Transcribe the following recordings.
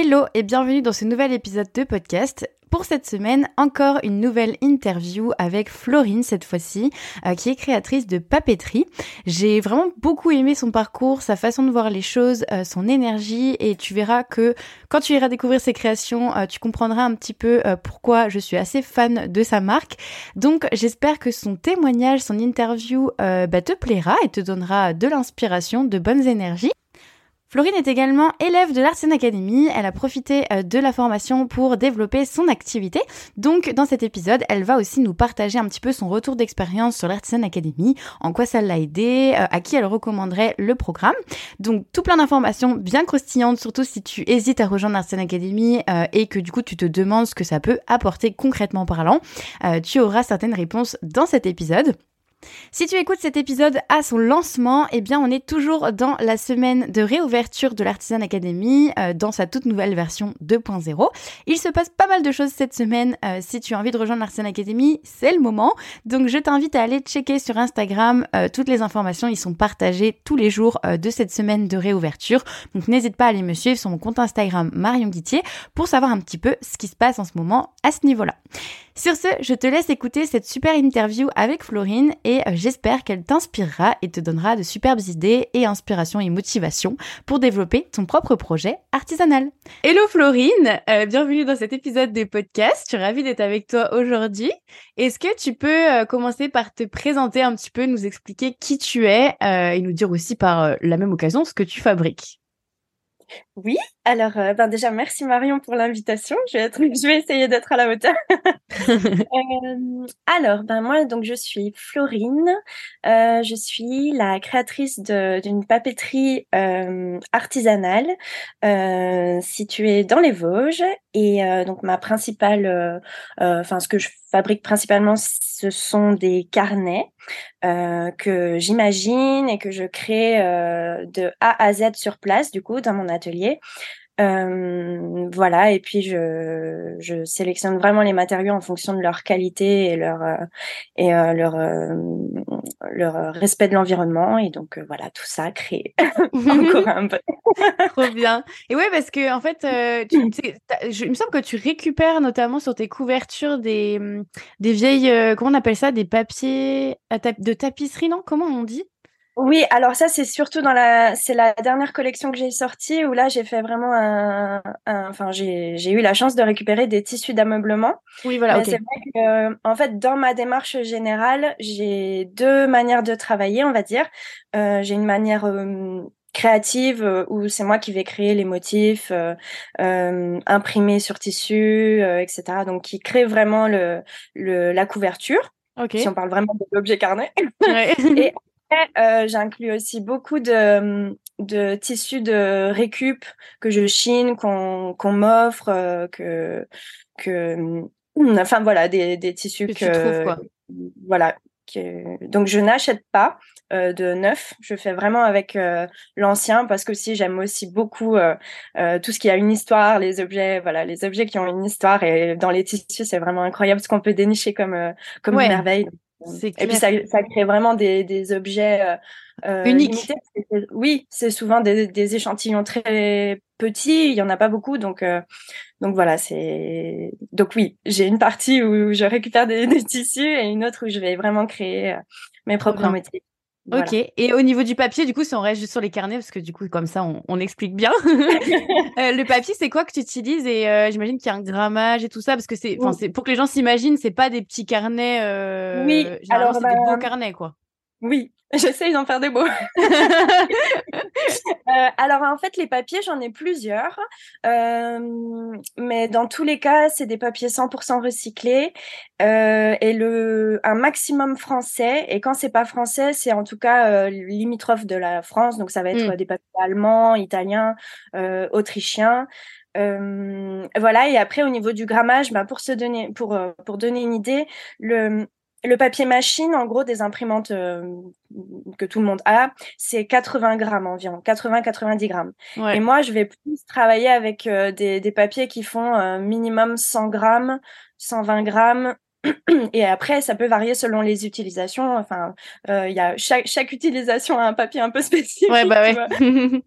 Hello et bienvenue dans ce nouvel épisode de podcast. Pour cette semaine, encore une nouvelle interview avec Florine cette fois-ci, euh, qui est créatrice de papeterie. J'ai vraiment beaucoup aimé son parcours, sa façon de voir les choses, euh, son énergie et tu verras que quand tu iras découvrir ses créations, euh, tu comprendras un petit peu pourquoi je suis assez fan de sa marque. Donc j'espère que son témoignage, son interview bah, te plaira et te donnera de l'inspiration, de bonnes énergies. Florine est également élève de l'Artisan Academy. Elle a profité euh, de la formation pour développer son activité. Donc, dans cet épisode, elle va aussi nous partager un petit peu son retour d'expérience sur l'Artisan Academy, en quoi ça l'a aidé, euh, à qui elle recommanderait le programme. Donc, tout plein d'informations bien croustillantes, surtout si tu hésites à rejoindre l'Artisan Academy euh, et que du coup, tu te demandes ce que ça peut apporter concrètement parlant. tu auras certaines réponses dans cet épisode. Si tu écoutes cet épisode à son lancement, eh bien on est toujours dans la semaine de réouverture de l'Artisan Academy euh, dans sa toute nouvelle version 2.0. Il se passe pas mal de choses cette semaine. Euh, si tu as envie de rejoindre l'Artisan Academy, c'est le moment. Donc je t'invite à aller checker sur Instagram euh, toutes les informations. Ils sont partagées tous les jours de cette semaine de réouverture. Donc n'hésite pas à aller me suivre sur mon compte Instagram Marion Guitier pour savoir un petit peu ce qui se passe en ce moment à ce niveau-là. Sur ce, je te laisse écouter cette super interview avec Florine et euh, j'espère qu'elle t'inspirera et te donnera de superbes idées et inspirations et motivations pour développer ton propre projet artisanal. Hello Florine, euh, bienvenue dans cet épisode des podcasts. Je suis ravie d'être avec toi aujourd'hui. Est-ce que tu peux euh, commencer par te présenter un petit peu, nous expliquer qui tu es et nous dire aussi par la même occasion ce que tu fabriques? Oui, alors euh, ben déjà merci Marion pour l'invitation. Je vais essayer d'être à la hauteur. euh, alors ben moi donc je suis Florine, euh, je suis la créatrice d'une papeterie artisanale située dans les Vosges et donc ma principale, enfin ce que je fabrique principalement ce sont des carnets que j'imagine et que je crée de A à Z sur place du coup dans mon atelier. Euh, voilà, et puis je, je sélectionne vraiment les matériaux en fonction de leur qualité et leur euh, et euh, leur leur respect de l'environnement et donc voilà tout ça crée encore un peu. Trop bien. Et ouais parce que en fait, tu, je, il me semble que tu récupères notamment sur tes couvertures des des vieilles comment on appelle ça des papiers de tapisserie non? Comment on dit? Oui, alors ça c'est surtout dans la c'est la dernière collection que j'ai sortie où là j'ai fait vraiment un, enfin j'ai j'ai eu la chance de récupérer des tissus d'ameublement. Oui, voilà. C'est vrai que en fait dans ma démarche générale j'ai deux manières de travailler, on va dire. Euh, j'ai une manière euh, créative euh, où c'est moi qui vais créer les motifs, euh, imprimer sur tissu, etc. Donc qui crée vraiment le, le la couverture. Okay. Si on parle vraiment de l'objet carnet. Ouais. Et euh, j'inclus aussi beaucoup de, de tissus de récup que je chine, qu'on m'offre, euh, que que enfin voilà des, des tissus que, que tu trouves, quoi. voilà que, donc je n'achète pas euh, de neuf, je fais vraiment avec l'ancien parce que si j'aime aussi beaucoup tout ce qui a une histoire, les objets, voilà, les objets qui ont une histoire et dans les tissus c'est vraiment incroyable ce qu'on peut dénicher comme comme une merveille. Et puis ça, ça, crée vraiment des, des objets euh, euh uniques. Oui, c'est souvent des, des, échantillons très petits. Il y en a pas beaucoup, donc euh, donc voilà, c'est donc oui, j'ai une partie où je récupère des, des, tissus et une autre où je vais vraiment créer euh, mes propres Ok. Et au niveau du papier, du coup, si on reste juste sur les carnets, parce que du coup, comme ça, on, on explique bien. euh, le papier, c'est quoi que tu utilises? Et euh, j'imagine qu'il y a un grammage et tout ça, parce que c'est, enfin, c'est pour que les gens s'imaginent, c'est pas des petits carnets. Euh... Oui. Alors, c'est des beaux bah, carnets, quoi. Oui, j'essaye d'en faire des beaux. euh, alors en fait, les papiers, j'en ai plusieurs, euh, mais dans tous les cas, c'est des papiers 100% recyclés euh, et le un maximum français. Et quand c'est pas français, c'est en tout cas limitrophe de la France, donc ça va être mmh. des papiers allemands, italiens, autrichiens. Euh, voilà. Et après, au niveau du grammage, bah, pour se donner, pour pour donner une idée, le le papier machine, en gros, des imprimantes euh, que tout le monde a, c'est 80 grammes environ, 80-90 grammes. Et moi, je vais plus travailler avec euh, des, des, papiers qui font euh, minimum 100 grammes, 120 grammes. Et après, ça peut varier selon les utilisations. Enfin, il y a chaque, chaque utilisation a un papier un peu spécifique. Ouais, bah ouais.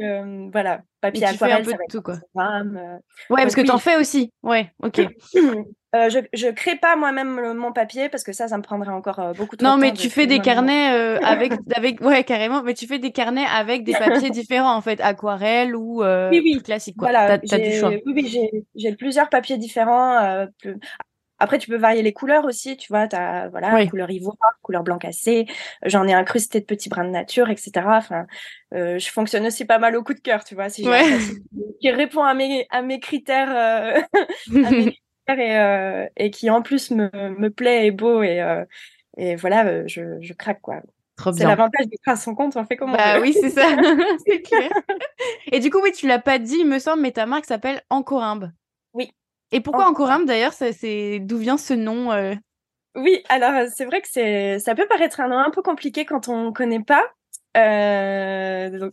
euh, voilà, papier aquarelle, ça va tout, quoi. Euh. ouais, parce que tu en fais aussi. Ouais, ok. Euh, je, je crée pas moi-même mon papier parce que ça, ça me prendrait encore beaucoup trop non, de temps. Non, mais tu fais des carnets avec, avec, ouais, carrément. Mais tu fais des carnets avec des papiers différents, en fait, aquarelle ou oui, oui. classique, quoi. Voilà, t'as, du choix. Oui, oui, j'ai, j'ai plusieurs papiers différents. Après, tu peux varier les couleurs aussi, tu vois, tu as voilà, couleur ivoire, couleur blanc cassé, j'en ai incrusté de petits brins de nature, etc. Enfin, euh, je fonctionne aussi pas mal au coup de cœur, tu vois, si qui répond à mes, à mes critères, euh, à mes critères et, euh, et, qui en plus me, me plaît et beau et, euh, et voilà, je, je craque quoi. C'est l'avantage d'être à son compte, on fait comment Bah oui, c'est ça, c'est clair. Et du coup, oui, tu l'as pas dit, il me semble, mais ta marque s'appelle Encorimbe. Oui. Et pourquoi Encorimbe d'ailleurs c'est d'où vient ce nom euh? Oui, alors euh, c'est vrai que c'est ça peut paraître un nom un peu compliqué quand on connaît pas. Euh,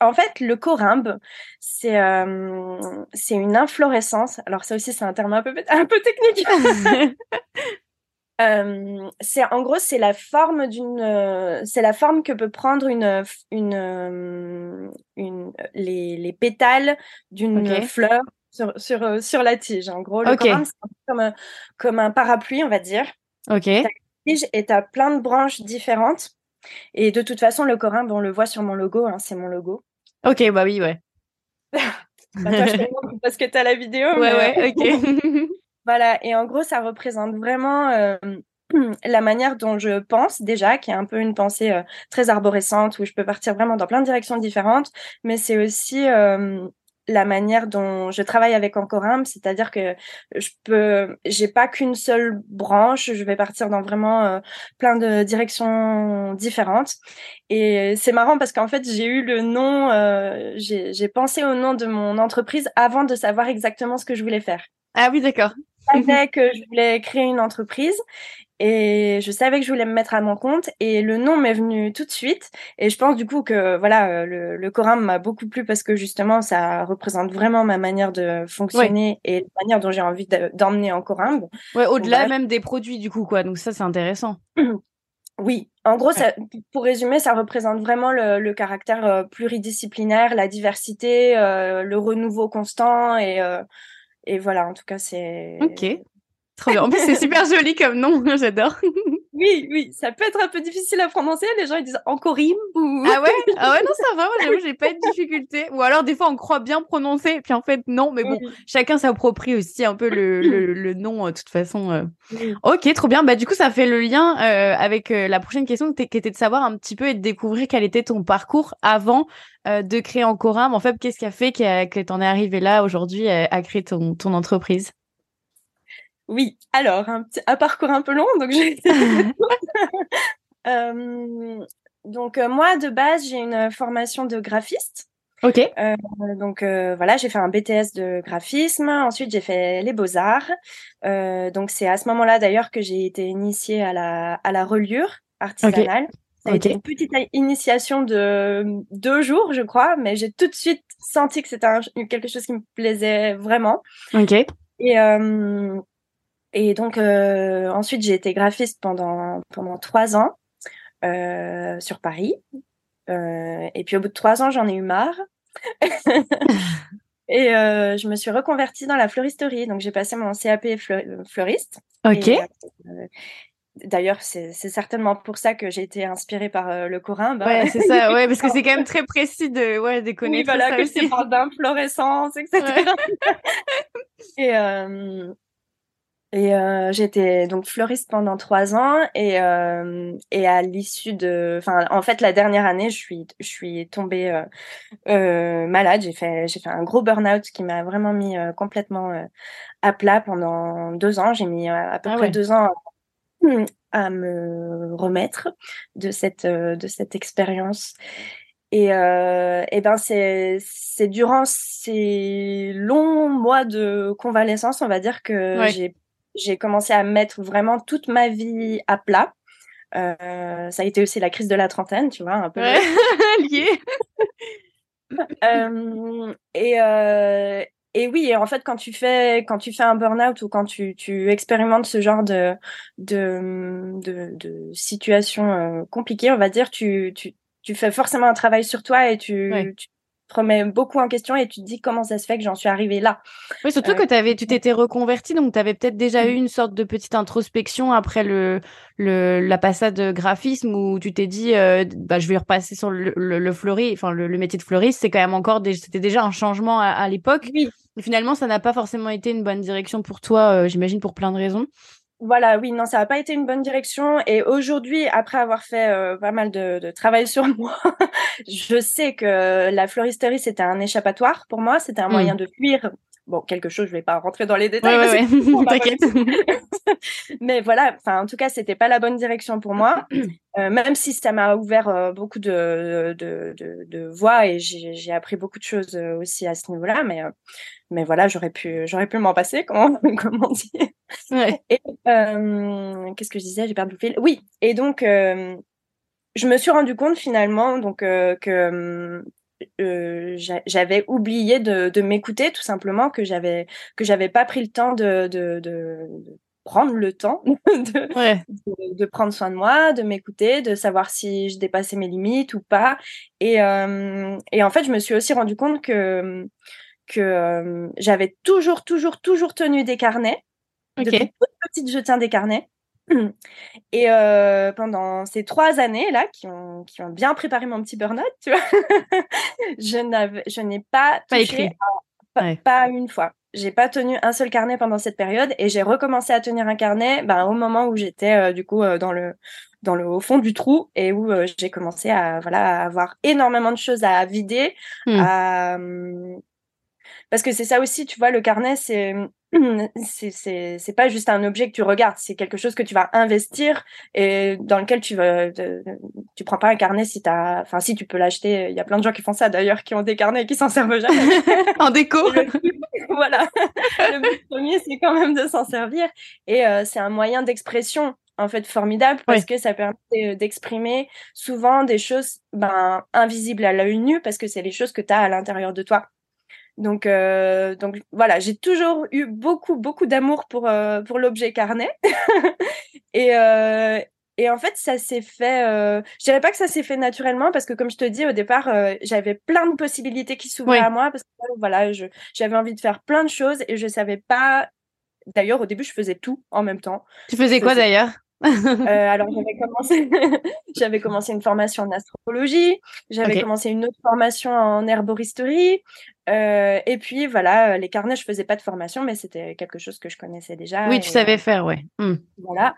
en fait, le corimbe, c'est euh, c'est une inflorescence. Alors ça aussi, c'est un terme un peu un peu technique. euh, c'est en gros, c'est la forme d'une, c'est la forme que peut prendre une une une les, les pétales d'une fleur sur, sur, sur la tige. En gros, le okay. c'est comme, un, comme un parapluie, on va dire. Ok. Ta tige et tu as plein de branches différentes. Et de toute façon, le corimbe, on le voit sur mon logo, hein, c'est mon logo. Ok, bah oui, ouais. bah, toi, je parce que tu as la vidéo. Ouais, ouais, ok. voilà, et en gros, ça représente vraiment euh, la manière dont je pense déjà, qui est un peu une pensée euh, très arborescente, où je peux partir vraiment dans plein de directions différentes, mais c'est aussi euh, la manière dont je travaille avec Encorimbe, c'est-à-dire que je peux, j'ai pas qu'une seule branche, je vais partir dans vraiment euh, plein de directions différentes. Et c'est marrant parce qu'en fait, j'ai eu le nom, euh, j'ai pensé au nom de mon entreprise avant de savoir exactement ce que je voulais faire. Ah oui, d'accord. Je savais que je voulais créer une entreprise et je savais que je voulais me mettre à mon compte et le nom m'est venu tout de suite et je pense du coup que voilà euh, le, le Coram m'a beaucoup plu parce que justement ça représente vraiment ma manière de fonctionner et la manière dont j'ai envie d'emmener en Coram. Ouais, au-delà même des produits du coup quoi. Donc ça c'est intéressant. Oui, en gros, ça, pour résumer, ça représente vraiment le, le caractère euh, pluridisciplinaire, la diversité, euh, le renouveau constant et, euh, et voilà, en tout cas, c'est. Ok. Trop bien. En plus, c'est super joli comme nom. J'adore. Oui, oui, ça peut être un peu difficile à prononcer. Les gens ils disent Encorim ou. Ah ouais? Ah ouais, non, ça va. Moi, j'avoue, j'ai pas de difficulté. Ou alors, des fois, on croit bien prononcer, puis en fait, non. Mais bon, chacun s'approprie aussi un peu le, le, le nom, euh, de toute façon. Euh. Ok, trop bien. Bah, du coup, ça fait le lien euh, avec la prochaine question qui était de savoir un petit peu et de découvrir quel était ton parcours avant de créer Encorim. En fait, qu'est-ce qui a fait que, que t'en es arrivé là aujourd'hui à créer ton, ton entreprise? Oui, alors, un, petit, un parcours un peu long, donc j'ai euh, donc euh, moi, de base, j'ai une formation de graphiste. Ok. Euh, donc euh, voilà, j'ai fait un BTS de graphisme. Ensuite, j'ai fait les beaux arts. Euh, donc c'est à ce moment-là d'ailleurs que j'ai été initiée à la à la reliure artisanale. Ça a été une petite initiation de deux jours, je crois, mais j'ai tout de suite senti que c'était quelque chose qui me plaisait vraiment. Ok. Et euh, et donc euh, ensuite j'ai été graphiste pendant pendant trois ans euh, sur Paris. Euh, et puis au bout de trois ans j'en ai eu marre. et euh, je me suis reconvertie dans la fleuristerie. Donc j'ai passé mon CAP fleuriste. Ok. Et, euh, D'ailleurs, c'est certainement pour ça que j'ai été inspirée par euh, le corin. Bah... Ouais, c'est ça, ouais, parce que c'est quand même très précis de, ouais, de connaître oui, voilà, ça que aussi. parle d'inflorescence, etc. Ouais. et, euh, et euh, j'étais donc fleuriste pendant trois ans et euh, et à l'issue de, enfin en fait la dernière année je suis je suis tombée euh, euh malade. J'ai fait j'ai fait un gros burn-out qui m'a vraiment mis euh, complètement euh, à plat pendant deux ans. J'ai mis à peu ah près ouais. deux ans à me remettre de cette de cette expérience. Et, euh, et ben c'est c'est durant ces longs mois de convalescence, on va dire que ouais. j'ai j'ai commencé à mettre vraiment toute ma vie à plat. Euh, ça a été aussi la crise de la trentaine, tu vois, un peu. Ouais. lié. euh, et, euh, et oui, en fait, quand tu fais, quand tu fais un burn-out ou quand tu, tu expérimentes ce genre de, de, de, de situation euh, compliquée, on va dire, tu, tu, tu fais forcément un travail sur toi et tu, ouais. tu remets beaucoup en question et tu te dis comment ça se fait que j'en suis arrivée là. Oui, surtout que avais, tu t'étais reconvertie, donc tu avais peut-être déjà eu une sorte de petite introspection après le, le la passade graphisme où tu t'es dit, bah, je vais repasser sur le, le, fleuri, enfin le, métier de fleuriste, c'est quand même encore, c'était déjà un changement à, l'époque. Oui. Finalement, ça n'a pas forcément été une bonne direction pour toi, j'imagine pour plein de raisons. Voilà, oui, non, ça n'a pas été une bonne direction. Et aujourd'hui, après avoir fait euh, pas mal de, travail sur moi, je sais que la floristerie, c'était un échappatoire pour moi. C'était un hmm. moyen de fuir bon, quelque chose, je vais pas rentrer dans les détails. T'inquiète. mais voilà, enfin, en tout cas, c'était pas la bonne direction pour moi, euh, même si ça m'a ouvert euh, beaucoup de, de, voies et j'ai appris beaucoup de choses aussi à ce niveau-là, mais, mais voilà, j'aurais pu, j'aurais pu m'en passer, comment, comment on dit. Et qu'est-ce que je disais J'ai perdu le fil. Oui, et donc, je me suis rendu compte finalement donc que euh, j'avais oublié de, m'écouter tout simplement, que j'avais que j'avais pas pris le temps de, de, prendre le temps de, de, prendre soin de moi, de m'écouter, de savoir si je dépassais mes limites ou pas. Et, euh, et en fait, je me suis aussi rendu compte que que euh, j'avais toujours, toujours, toujours tenu des carnets. Depuis toute petite, je tiens des carnets. Et euh, pendant ces trois années là, qui ont, qui ont bien préparé mon petit burn-out, tu vois, je n'ai pas touché pas, pas, une fois. J'ai pas tenu un seul carnet pendant cette période et j'ai recommencé à tenir un carnet ben, au moment où j'étais euh, du coup euh, dans le dans le au fond du trou et où j'ai commencé à voilà à avoir énormément de choses à vider, à hum, parce que c'est ça aussi, tu vois, le carnet, c'est c'est c'est pas juste un objet que tu regardes, c'est quelque chose que tu vas investir et dans lequel tu vas tu prends pas un carnet si t'as enfin si tu peux l'acheter, il y a plein de gens qui font ça d'ailleurs qui ont des carnets et qui s'en servent jamais. en déco. voilà. Le but premier c'est quand même de s'en servir et euh, c'est un moyen d'expression en fait formidable parce que ça permet euh, d'exprimer souvent des choses ben invisibles à l'œil nu parce que c'est les choses que tu as à l'intérieur de toi. Donc, euh, donc voilà, j'ai toujours eu beaucoup, beaucoup d'amour pour, euh, pour l'objet carnet. et, euh, et en fait, ça s'est fait. Je dirais pas que ça s'est fait naturellement parce que, comme je te dis au départ, j'avais plein de possibilités qui s'ouvraient à moi parce que voilà, j'avais envie de faire plein de choses et je savais pas. D'ailleurs, au début, je faisais tout en même temps. Tu faisais quoi d'ailleurs? Euh, alors j'avais commencé, j'avais commencé une formation en astrologie, j'avais commencé une autre formation en herboristerie, euh, et puis voilà, les carnets, je faisais pas de formation, mais c'était quelque chose que je connaissais déjà. Oui, tu savais faire, ouais. Mmh. Voilà.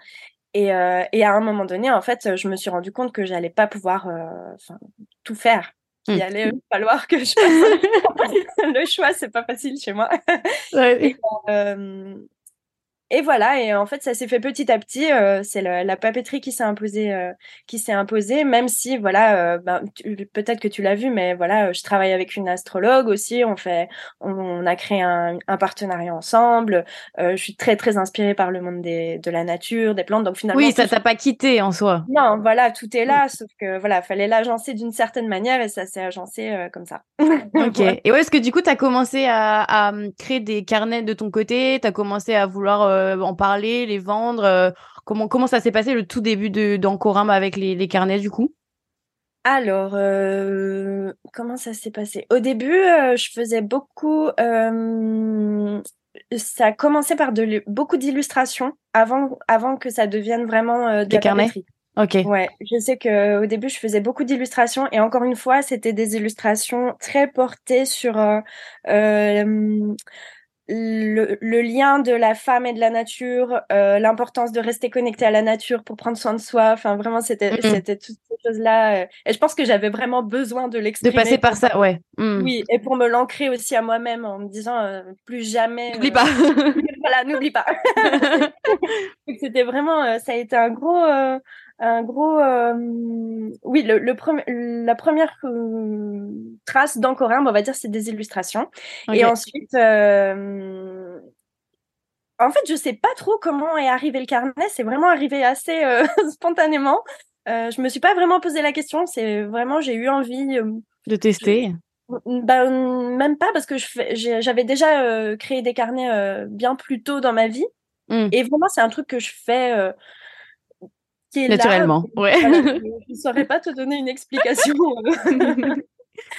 Et, euh, et, à un moment donné, en fait, je me suis rendu compte que j'allais pas pouvoir tout faire. Il mmh. allait falloir que je fasse le choix, c'est pas facile chez moi. Ouais. Et, et voilà, et en fait, ça s'est fait petit à petit. Euh, c'est la, papeterie qui s'est imposée, euh, qui s'est imposée, même si voilà, euh, ben, peut-être que tu l'as vu, mais voilà, je travaille avec une astrologue aussi. On fait, on, a créé un, partenariat ensemble. je suis très très inspirée par le monde des, de la nature, des plantes. Donc finalement, oui, ça t'a pas quitté en soi. Non, voilà, tout est là, sauf que voilà, fallait l'agencer d'une certaine manière et ça s'est agencé comme ça. ok. Et ouais, est-ce que du coup, tu as commencé à, à, créer des carnets de ton côté? Tu as commencé à vouloir euh, en parler, les vendre euh, comment, comment ça s'est passé le tout début d'Encorim avec les, les, carnets du coup? Alors, euh, comment ça s'est passé? Au début, je faisais beaucoup. ça a commencé par de, beaucoup d'illustrations avant, avant que ça devienne vraiment des carnets? Ok. Ouais, je sais que au début je faisais beaucoup d'illustrations et encore une fois c'était des illustrations très portées sur le, le, lien de la femme et de la nature, euh, l'importance de rester connecté à la nature pour prendre soin de soi. Enfin, vraiment, c'était mm c'était toutes ces choses-là. Euh, et je pense que j'avais vraiment besoin de l'exprimer. De passer par ça, ouais. Mm. Oui, et pour me l'ancrer aussi à moi-même en me disant euh, plus jamais. N'oublie pas. voilà, n'oublie pas. c'était vraiment, ça a été un gros un gros euh, oui le, le la première euh, trace d'Ancorimbe on va dire c'est des illustrations. Et ensuite euh, en fait je sais pas trop comment est arrivé le carnet. C'est vraiment arrivé assez spontanément. Je me suis pas vraiment posé la question. C'est vraiment j'ai eu envie de tester. ben, même pas parce que j'avais déjà créé des carnets bien plus tôt dans ma vie. Mmh. et vraiment c'est un truc que je fais Naturellement, ouais. je ne saurais pas te donner une explication.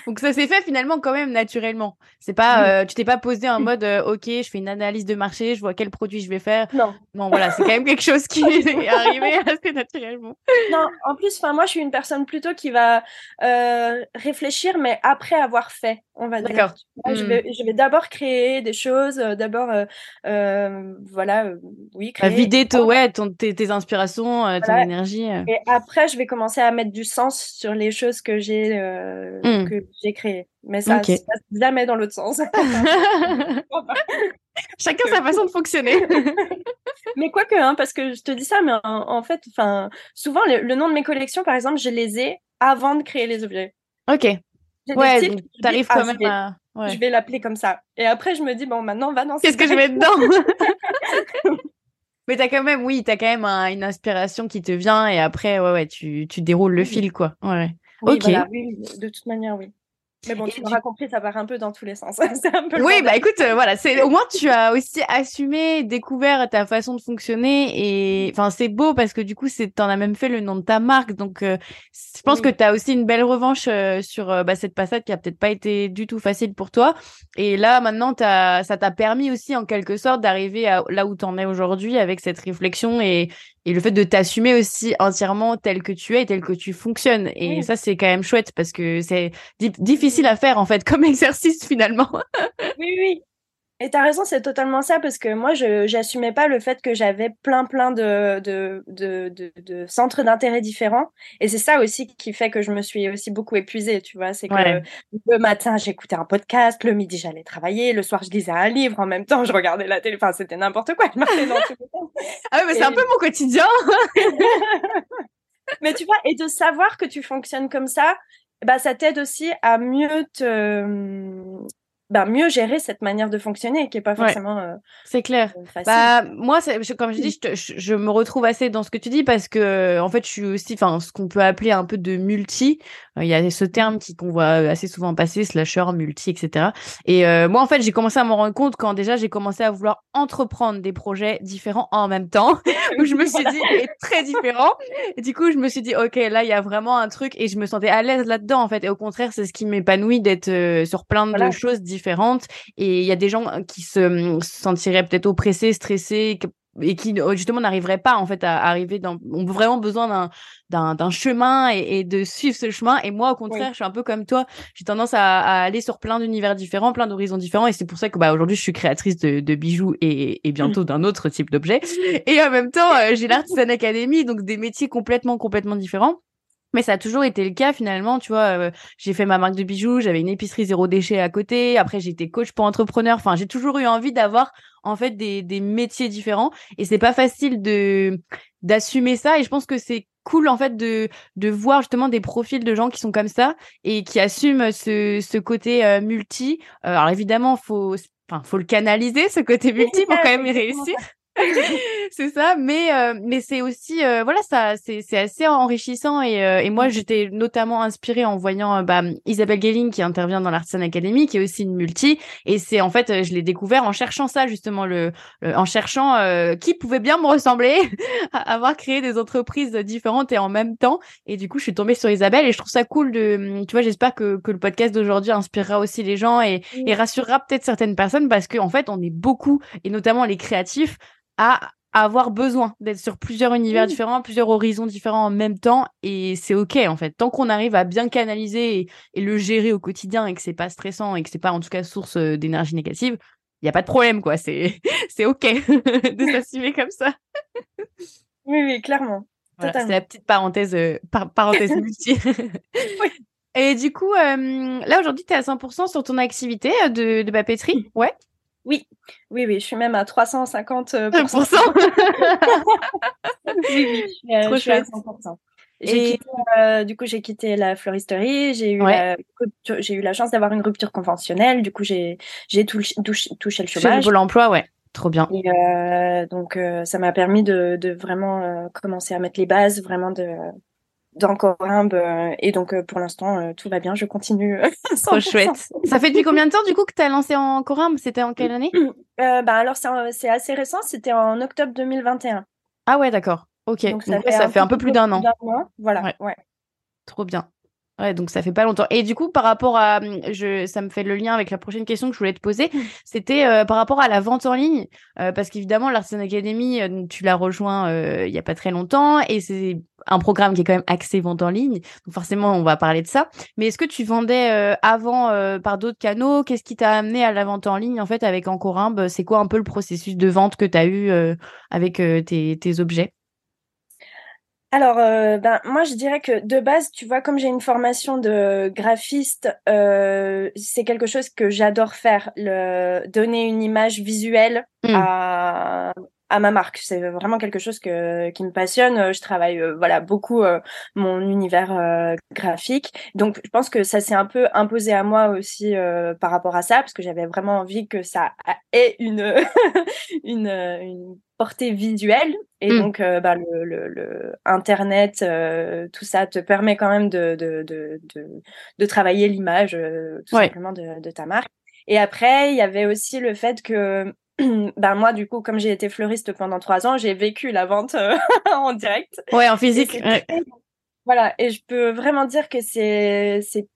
Donc ça s'est fait finalement quand même naturellement. C'est pas, euh, tu t'es pas posé en mode, euh, ok, je fais une analyse de marché, je vois quel produit je vais faire. Non. Non, voilà, c'est quand même quelque chose qui est arrivé assez naturellement. Non, en plus, enfin moi, je suis une personne plutôt qui va euh, réfléchir, mais après avoir fait, on va dire. D'accord. Je Hmm. vais, je vais d'abord créer des choses, d'abord, voilà, oui, Bah, créer. vider ton, ouais, ton, tes, tes inspirations, ton Voilà. énergie. Et après, je vais commencer à mettre du sens sur les choses que j'ai euh, Que j'ai créées. Mais ça Ok. se passe jamais dans l'autre sens. Chacun sa façon de fonctionner. mais quoique, hein, parce que je te dis ça, mais en, en fait, souvent le, le nom de mes collections, par exemple, je les ai avant de créer les objets. ok. Ouais, t'arrives quand même vais- à. ouais. Je vais l'appeler comme ça. Et après, je me dis, bon, maintenant, va dans Qu'est-ce que je mets dedans? Mais t'as quand même, oui, t'as quand même un- une inspiration qui te vient et après, ouais, ouais, tu, tu déroules le Oui. fil, quoi. Ouais. Oui, Ok. voilà, oui, de toute manière, oui. Mais bon, tu l'auras compris, ça part un peu dans tous les sens. Un peu Oui, bah écoute, euh, voilà, c'est au moins tu as aussi assumé, découvert ta façon de fonctionner et enfin c'est beau parce que du coup c'est t'en as même fait le nom de ta marque donc euh, je pense Oui. que tu as aussi une belle revanche euh, sur bah, cette passade qui a peut-être pas été du tout facile pour toi et là maintenant t'as ça t'a permis aussi en quelque sorte d'arriver à là où t'en es aujourd'hui avec cette réflexion et et le fait de t'assumer aussi entièrement tel que tu es et tel que tu fonctionnes et ça c'est quand même chouette parce que c'est di- difficile à faire en fait comme exercice finalement. Oui, oui. Et t'as raison, c'est totalement ça, parce que moi, je j'assumais pas le fait que j'avais plein, plein de, de, de, de, de centres d'intérêt différents. Et c'est ça aussi qui fait que je me suis aussi beaucoup épuisée, tu vois. C'est que Ouais. le matin, j'écoutais un podcast, le midi, j'allais travailler, le soir, je lisais un livre, en même temps, je regardais la télé. Enfin, c'était n'importe quoi. Je dans tous les sens. Ah ouais, mais c'est un peu mon quotidien. Mais tu vois, et de savoir que tu fonctionnes comme ça, bah, ça t'aide aussi à mieux te, bah, mieux gérer cette manière de fonctionner qui est pas forcément euh, C'est clair. facile. Bah moi, je- comme je dis, je, me retrouve assez dans ce que tu dis parce que en fait, je suis aussi, enfin, ce qu'on peut appeler un peu de multi. Euh, Il y a ce terme qui qu'on voit assez souvent passer, slasher, multi, etc. Et euh, moi, en fait, j'ai commencé à m'en rendre compte quand déjà j'ai commencé à vouloir entreprendre des projets différents en même temps, où je me suis dit très différents. Et du coup, je me suis dit, ok, là, il y a vraiment un truc et je me sentais à l'aise là-dedans en fait. Et au contraire, c'est ce qui m'épanouit d'être euh, sur plein de Voilà. choses différentes. Et il y a des gens qui se, hum, se sentiraient peut-être oppressés, stressés et qui euh, justement n'arriveraient pas en fait à arriver dans ont vraiment besoin d'un chemin et, et de suivre ce chemin. Et moi au contraire Oui. je suis un peu comme toi. J'ai tendance à, à aller sur plein d'univers différents plein d'horizons différents. Et c'est pour ça que bah aujourd'hui je suis créatrice de, de bijoux et, et bientôt d'un autre type d'objet. Et en même temps euh, j'ai l'Artisan Academy donc des métiers complètement complètement différents mais ça a toujours été le cas finalement, tu vois. euh, j'ai fait ma marque de bijoux, j'avais une épicerie zéro déchet à côté. Après, j'étais coach pour entrepreneurs. Enfin, j'ai toujours eu envie d'avoir en fait des, des métiers différents. Et c'est pas facile de d'assumer ça. Et je pense que c'est cool en fait de de voir justement des profils de gens qui sont comme ça et qui assument ce ce côté euh, multi. Euh, alors évidemment, faut enfin faut le canaliser ce côté multi pour quand même y réussir. c'est ça, mais euh, mais c'est aussi euh, voilà ça c'est c'est assez enrichissant et euh, et moi j'étais notamment inspirée en voyant euh, bah, Isabelle Gelling qui intervient dans l'Artisan Academy qui est aussi une multi et c'est en fait euh, je l'ai découvert en cherchant ça justement le, le- en cherchant euh, qui pouvait bien me ressembler à avoir créé des entreprises différentes et en même temps et du coup je suis tombée sur Isabelle et je trouve ça cool de tu vois j'espère que que le podcast d'aujourd'hui inspirera aussi les gens et et rassurera peut-être certaines personnes parce qu'en fait on est beaucoup et notamment les créatifs à avoir besoin d'être sur plusieurs univers Oui. différents, plusieurs horizons différents en même temps et c'est ok en fait. Tant qu'on arrive à bien canaliser et, et le gérer au quotidien et que c'est pas stressant et que c'est pas en tout cas source euh, d'énergie négative, il y a pas de problème quoi. C'est c'est ok de s'assumer comme ça. Oui, oui, clairement. Voilà, c'est la petite parenthèse euh, par- parenthèse multi. Et du coup, euh, là aujourd'hui, tu es à 100% sur ton activité de, de papeterie? Ouais. Oui, oui, oui, je suis même à 350 euh, 100%. Oui, oui, je suis, à- Trop je suis à chouette. 100%. J'ai Et- quitté, euh, du coup, j'ai quitté la floristerie. J'ai eu, Ouais. la rupture- j'ai eu la chance d'avoir une rupture conventionnelle. Du coup, j'ai, j'ai touché, le le chômage. Pôle emploi, ouais. Trop bien. Et euh, donc, euh, ça m'a permis de, de vraiment commencer à mettre les bases, vraiment de d'Encorimbe. euh, et donc, euh, pour l'instant, euh, tout va bien. Je continue. Trop 100%. chouette. Ça fait depuis combien de temps du coup que tu as lancé en Corimbe C'était en quelle année? Euh, bah, alors, c'est, assez récent. C'était en octobre 2021. Ah ouais, d'accord. Ok. Donc, ça, fait, ça fait un peu plus d'un an. Voilà, Ouais. ouais. Trop bien. Ouais, donc ça fait pas longtemps. Et du coup, par rapport à, hum, je, ça me fait le lien avec la prochaine question que je voulais te poser. Mmh. C'était euh, par rapport à la vente en ligne, euh, parce qu'évidemment, l'Artisan Academy, euh, tu l'as rejoint il y a pas très longtemps, et c'est un programme qui est quand même axé vente en ligne. Donc forcément, on va parler de ça. Mais est-ce que tu vendais avant par d'autres canaux? Qu'est-ce qui t'a amené à la vente en ligne en fait avec Encorimbe? C'est quoi un peu le processus de vente que tu as eu avec tes, tes objets? Alors, euh, ben, moi, je dirais que de base, tu vois, comme j'ai une formation de graphiste, euh, c'est quelque chose que j'adore faire, le, donner une image visuelle mmh. à, à ma marque. C'est vraiment quelque chose que, qui me passionne. Je travaille euh, voilà beaucoup euh, mon univers euh, graphique. Donc je pense que ça s'est un peu imposé à moi aussi par rapport à ça parce que j'avais vraiment envie que ça ait une une, une portée visuelle et mmh. donc bah, le, le, le, internet tout ça te permet quand même de de de, de, de travailler l'image tout simplement de, de ta marque. Et après, il y avait aussi le fait que ben moi du coup comme j'ai été fleuriste pendant trois ans j'ai vécu la vente euh, en direct ouais en physique voilà et je peux vraiment dire que c'est c'est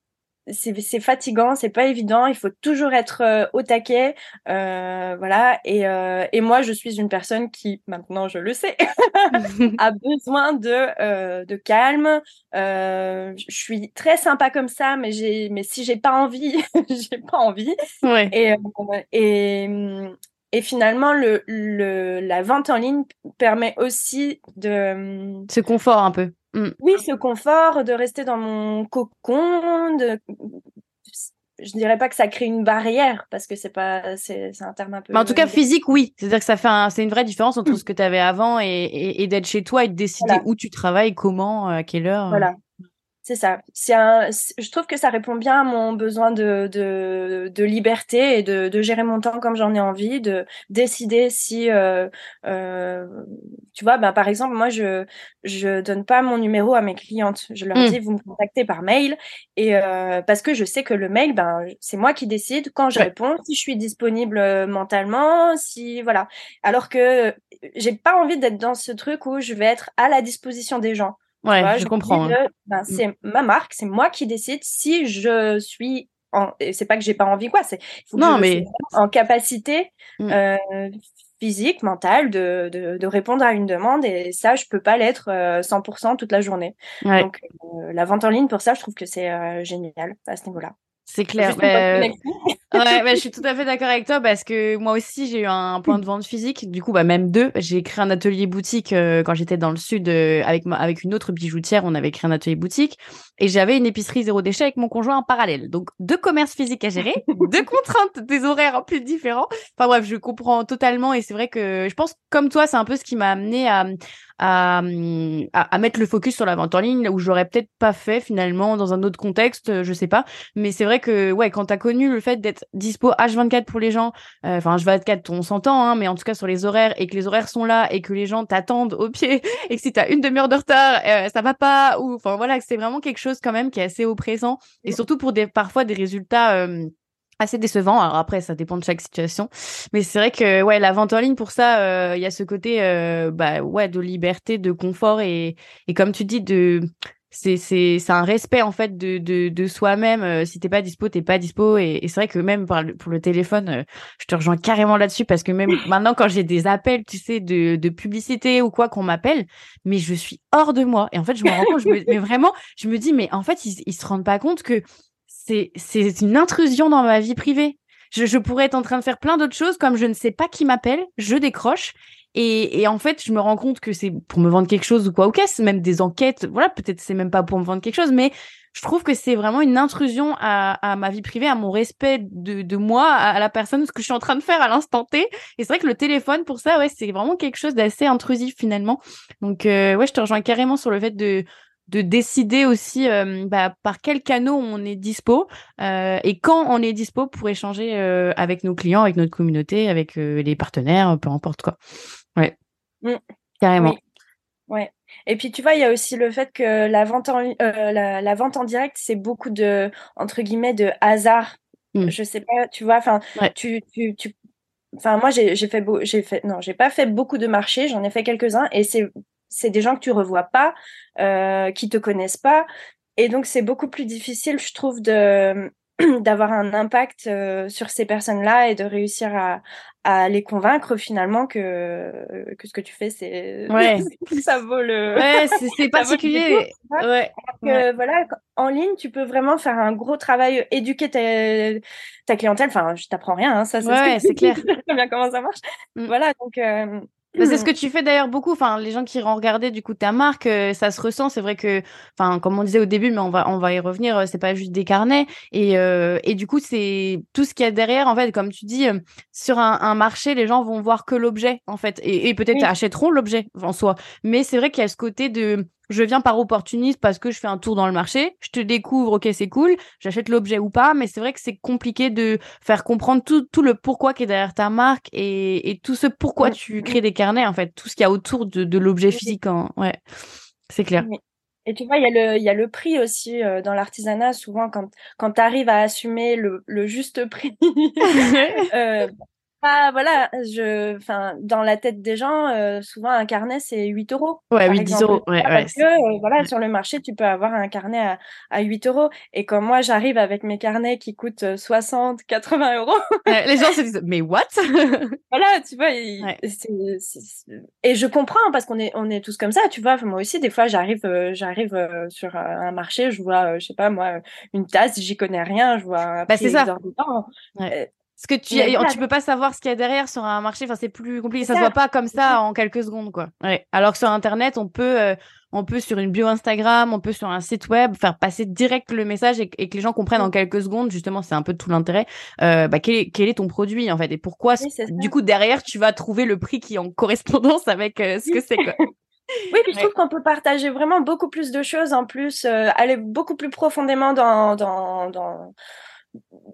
c'est fatigant, c'est pas évident. Il faut toujours être euh, au taquet, euh, voilà. Et, euh, et moi, je suis une personne qui, maintenant, je le sais, a besoin de de calme. je suis très sympa comme ça, mais j'ai, mais si j'ai pas envie, j'ai pas envie. Ouais. Et et et finalement, le, le, la vente en ligne permet aussi de... Ce confort un peu. Mm. Oui, ce confort, de rester dans mon cocon, de... Je dirais pas que ça crée une barrière parce que c'est pas c'est un terme un peu. Mais en tout cas physique oui, c'est-à-dire que ça fait c'est une vraie différence entre mm. ce que tu avais avant et, et, d'être chez toi et de décider où tu travailles, comment, à quelle heure. Voilà. C'est ça. Un, je trouve que ça répond bien à mon besoin de, de, de liberté et de, de, gérer mon temps comme j'en ai envie, de décider si, euh, euh, tu vois, ben, par exemple, moi, je je donne pas mon numéro à mes clientes. Je leur mmh. dis, vous me contactez par mail et euh, parce que je sais que le mail, ben, c'est moi qui décide quand je réponds, si je suis disponible mentalement, si voilà. Alors que j'ai pas envie d'être dans ce truc où je vais être à la disposition des gens. Ouais, je comprends. Hein. Ben, mm. c'est ma marque, c'est moi qui décide si je suis en... c'est pas que j'ai pas envie quoi, c'est non mais en capacité mm. euh, physique, mentale de, de, de, répondre à une demande et ça je peux pas l'être 100% euh, toute la journée. Donc euh, la vente en ligne pour ça, je trouve que c'est génial à ce niveau-là. C'est clair. Bah, ouais, bah, je suis tout à fait d'accord avec toi parce que moi aussi j'ai eu un point de vente physique. Du coup, bah même deux. J'ai créé un atelier boutique euh, quand j'étais dans le sud euh, avec avec une autre bijoutière. On avait créé un atelier boutique et j'avais une épicerie zéro déchet avec mon conjoint en parallèle. Donc deux commerces physiques à gérer, deux contraintes, des horaires un peu différents. Enfin bref, je comprends totalement et c'est vrai que je pense comme toi, c'est un peu ce qui m'a amené à à, à, mettre le focus sur la vente en ligne où j'aurais peut-être pas fait finalement dans un autre contexte, euh, je sais pas. Mais c'est vrai que ouais, quand t'as connu le fait d'être dispo H24 pour les gens, euh, enfin H24 on s'entend, hein, mais en tout cas sur les horaires et que les horaires sont là et que les gens t'attendent au pied et que si t'as une demi-heure de retard, euh, ça va pas ou enfin voilà, c'est vraiment quelque chose quand même qui est assez oppressant et surtout pour des parfois des résultats assez décevant. Alors après, ça dépend de chaque situation, mais c'est vrai que ouais, la vente en ligne pour ça, euh, il y a ce côté euh, bah ouais de liberté, de confort et et comme tu dis de c'est c'est c'est un respect en fait de de, de soi-même. Euh, si t'es pas dispo, t'es pas dispo et, c'est vrai que même pour le, pour le téléphone, je te rejoins carrément là-dessus parce que même maintenant quand j'ai des appels, tu sais, de de publicité ou quoi qu'on m'appelle, mais je suis hors de moi et en fait je me rends compte, je me, mais vraiment, je me dis mais en fait ils ils se rendent pas compte que c'est une intrusion dans ma vie privée. Je, pourrais être en train de faire plein d'autres choses, comme je ne sais pas qui m'appelle, je décroche. Et, en fait, je me rends compte que c'est pour me vendre quelque chose ou quoi ou qu'est-ce, même des enquêtes. Voilà, peut-être c'est même pas pour me vendre quelque chose, mais je trouve que c'est vraiment une intrusion à, ma vie privée, à mon respect de, moi, à, la personne, ce que je suis en train de faire à l'instant T. Et c'est vrai que le téléphone, pour ça, ouais, c'est vraiment quelque chose d'assez intrusif finalement. Donc, euh, ouais, je te rejoins carrément sur le fait de, de décider aussi euh, bah, par quel canot on est dispo euh, et quand on est dispo pour échanger euh, avec nos clients, avec notre communauté, avec les partenaires, peu importe quoi. Ouais, mmh. carrément. Ouais. Et puis tu vois, il y a aussi le fait que la vente en la, vente en direct, c'est beaucoup de entre guillemets de hasard. Mmh. Je sais pas, tu vois, enfin, tu, tu, tu Enfin, moi, j'ai fait, beau, j'ai fait, non, j'ai pas fait beaucoup de marchés, j'en ai fait quelques-uns, et c'est c'est des gens que tu revois pas, euh, qui te connaissent pas. et donc c'est beaucoup plus difficile, je trouve, de d'avoir un impact euh, sur ces personnes-là et de réussir à, à les convaincre finalement que, que ce que tu fais, c'est ouais. ça vaut le. Ouais, c'est particulier. ouais. Que, voilà, en ligne, tu peux vraiment faire un gros travail, éduquer ta, ta clientèle. Enfin, je t'apprends rien, hein, ça. Ouais, c'est clair. bien comment ça marche. Mm. Voilà, donc. Euh, c'est ce que tu fais d'ailleurs beaucoup. Enfin, les gens qui ont regardé du coup ta marque, euh, ça se ressent. C'est vrai que, enfin, comme on disait au début, mais on va on va y revenir. Euh, c'est pas juste des carnets et euh, et du coup c'est tout ce qu'il y a derrière. En fait, comme tu dis, sur un, un, marché, les gens vont voir que l'objet en fait et, et peut-être achèteront l'objet en soi. Mais c'est vrai qu'il y a ce côté de je viens par opportuniste parce que je fais un tour dans le marché, je te découvre, ok, c'est cool, j'achète l'objet ou pas, mais c'est vrai que c'est compliqué de faire comprendre tout, tout le pourquoi qui est derrière ta marque et, et tout ce pourquoi tu crées des carnets, en fait, tout ce qu'il y a autour de, de l'objet physique. Hein. Ouais, c'est clair. Et tu vois, il y, a le, il y a le prix aussi euh, dans l'artisanat. Souvent, quand, quand tu arrives à assumer le, le juste prix, euh, ah, voilà, je, enfin, dans la tête des gens, euh, souvent un carnet c'est 8 euros. Ouais, 8, 10 euros. Ouais, Parce que, euh, voilà, sur le marché, tu peux avoir un carnet à, à 8 euros. Et comme moi, j'arrive avec mes carnets qui coûtent 60, euh, 80 euros. les gens se disent, mais what? voilà, tu vois, et, et je comprends parce qu'on est, on est tous comme ça, tu vois. Moi aussi, des fois, j'arrive, j'arrive sur un marché, je vois, je sais pas, moi, une tasse, j'y connais rien, je vois. Bah, c'est ça. Parce que tu, tu peux pas savoir ce qu'il y a derrière sur un marché. Enfin, c'est plus compliqué. Ça, se voit pas comme ça en quelques secondes, quoi. Ouais. Alors que sur Internet, on peut, euh, on peut sur une bio Instagram, on peut sur un site web faire passer direct le message et, que les gens comprennent en quelques secondes. Justement, c'est un peu tout l'intérêt. Euh, bah, quel est, quel est ton produit en fait et pourquoi Du coup, derrière, tu vas trouver le prix qui est en correspondance avec euh, ce que c'est. Quoi? Oui, puis je trouve qu'on peut partager vraiment beaucoup plus de choses en plus, aller beaucoup plus profondément dans, dans, dans,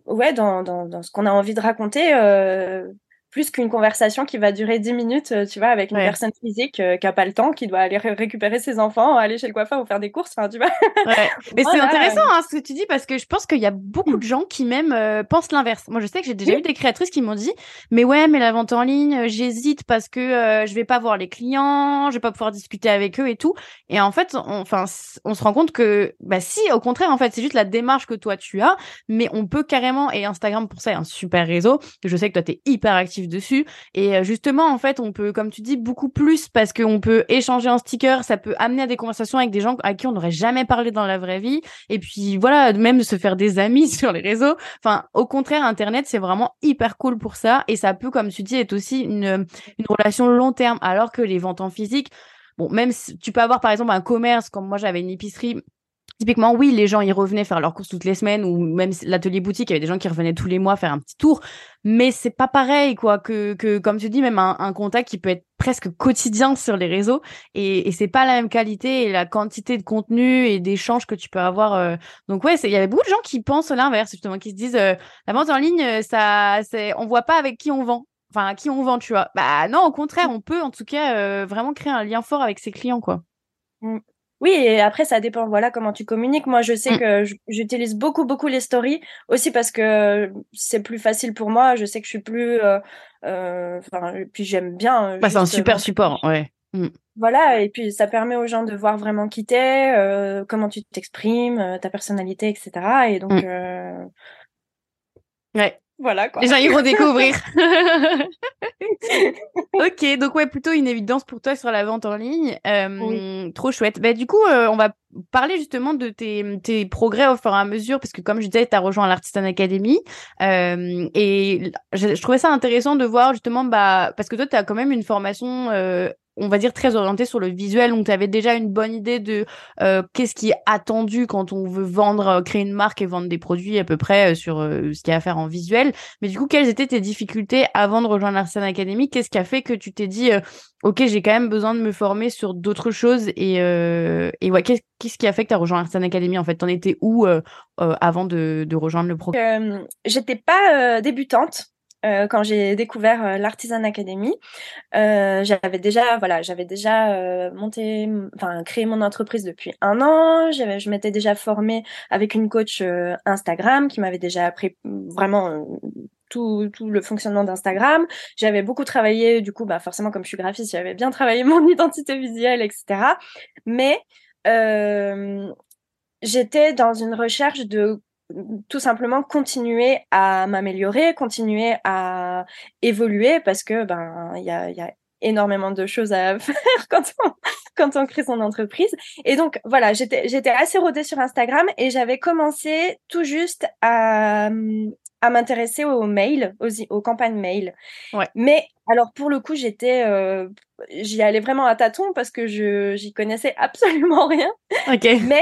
ouais, dans, dans, dans ce qu'on a envie de raconter, euh, plus qu'une conversation qui va durer 10 minutes, euh, tu vois, avec une personne physique euh, qui a pas le temps, qui doit aller récupérer ses enfants, aller chez le coiffeur ou faire des courses, enfin, tu vois. Ouais. Mais c'est intéressant hein, ce que tu dis parce que je pense qu'il y a beaucoup de gens qui même euh, pensent l'inverse. Moi, je sais que j'ai déjà eu des créatrices qui m'ont dit, mais ouais, mais la vente en ligne, j'hésite parce que je vais pas voir les clients, je vais pas pouvoir discuter avec eux et tout. Et en fait, on, enfin, on se rend compte que, bah si, au contraire, en fait, c'est juste la démarche que toi tu as, mais on peut carrément, et Instagram pour ça est un super réseau. Je sais que toi tu es hyper dessus. Et euh, justement, en fait, on peut, comme tu dis, beaucoup plus parce qu'on peut échanger en sticker, ça peut amener à des conversations avec des gens à qui on n'aurait jamais parlé dans la vraie vie. Et puis voilà, même se faire des amis sur les réseaux. Enfin, au contraire, Internet, c'est vraiment hyper cool pour ça. Et ça peut, comme tu dis, être aussi une, une relation long terme. Alors que les ventes en physique, bon, même si tu peux avoir par exemple un commerce, comme moi j'avais une épicerie, Typiquement, oui, les gens y revenaient faire leurs courses toutes les semaines ou même l'atelier boutique, il y avait des gens qui revenaient tous les mois faire un petit tour. Mais c'est pas pareil, quoi, que, que comme tu dis, même un, contact qui peut être presque quotidien sur les réseaux et, et c'est pas la même qualité et la quantité de contenu et d'échanges que tu peux avoir. Euh. Donc ouais, il y avait beaucoup de gens qui pensent l'inverse, justement, qui se disent euh, la vente en ligne, euh, ça, c'est, on voit pas avec qui on vend. Enfin, à qui on vend, tu vois. Bah non, au contraire, on peut en tout cas vraiment créer un lien fort avec ses clients, quoi. Oui, et après, ça dépend, voilà, comment tu communiques. Moi, je sais mm. que j'utilise beaucoup, beaucoup les stories, aussi parce que c'est plus facile pour moi. Je sais que je suis plus... Euh, euh, puis j'aime bien... Euh, bah, c'est un super support, ouais. Mm. Voilà, et puis ça permet aux gens de voir vraiment qui t'es, comment tu t'exprimes, ta personnalité, etc. Et donc... Mm. Ouais. Voilà quoi. Les gens iront découvrir. ok, donc ouais, plutôt une évidence pour toi sur la vente en ligne. Euh, trop chouette. Bah, du coup, euh, on va parler justement de tes, tes, progrès au fur et à mesure, parce que comme je disais, tu as rejoint l'Artisan Academy. Euh, et je, je, trouvais ça intéressant de voir justement, bah, parce que toi, tu as quand même une formation on va dire très orienté sur le visuel. Donc tu avais déjà une bonne idée de euh, qu'est-ce qui est attendu quand on veut vendre euh, créer une marque et vendre des produits à peu près euh, sur ce qu'il y a à faire en visuel. Mais du coup quelles étaient tes difficultés avant de rejoindre l'Artisan Academy? Qu'est-ce qui a fait que tu t'es dit ok j'ai quand même besoin de me former sur d'autres choses et et ouais qu'est-ce qui a fait que tu as rejoint l'Artisan Academy en fait? T'en étais où avant de, de, rejoindre le programme j'étais pas débutante euh, quand j'ai découvert euh, l'Artisan Academy. Euh, j'avais déjà, voilà, j'avais déjà monté, enfin créé mon entreprise depuis un an. Je m'étais déjà formée avec une coach Instagram qui m'avait déjà appris vraiment tout, le fonctionnement d'Instagram. J'avais beaucoup travaillé, du coup, bah forcément, comme je suis graphiste, j'avais bien travaillé mon identité visuelle, etc. Mais j'étais dans une recherche de tout simplement continuer à m'améliorer, continuer à évoluer parce que ben il y a, y a énormément de choses à faire quand on, quand on crée son entreprise. Et donc, voilà, j'étais, j'étais assez rodée sur Instagram et j'avais commencé tout juste à, à m'intéresser aux mails, aux, aux campagnes mail. Ouais. Mais alors, pour le coup, j'étais, euh, j'y allais vraiment à tâtons parce que je, j'y connaissais absolument rien. Mais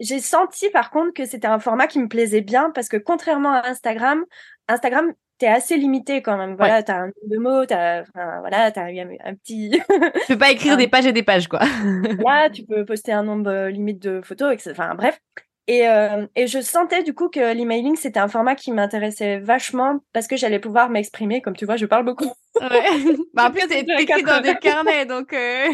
j'ai senti par contre que c'était un format qui me plaisait bien parce que contrairement à Instagram, Instagram t'es assez limité quand même. Voilà, t'as un nombre de mots, t'as, enfin, voilà, t'as un, un petit. tu peux pas écrire des pages et des pages, quoi. Là, tu peux poster un nombre euh, limite de photos, etc. Enfin, bref. Et, euh, et je sentais du coup que l'emailing, c'était un format qui m'intéressait vachement parce que j'allais pouvoir m'exprimer. Comme tu vois, je parle beaucoup. Ouais. bah, en plus, t'es écrit dans des carnets, donc. Euh...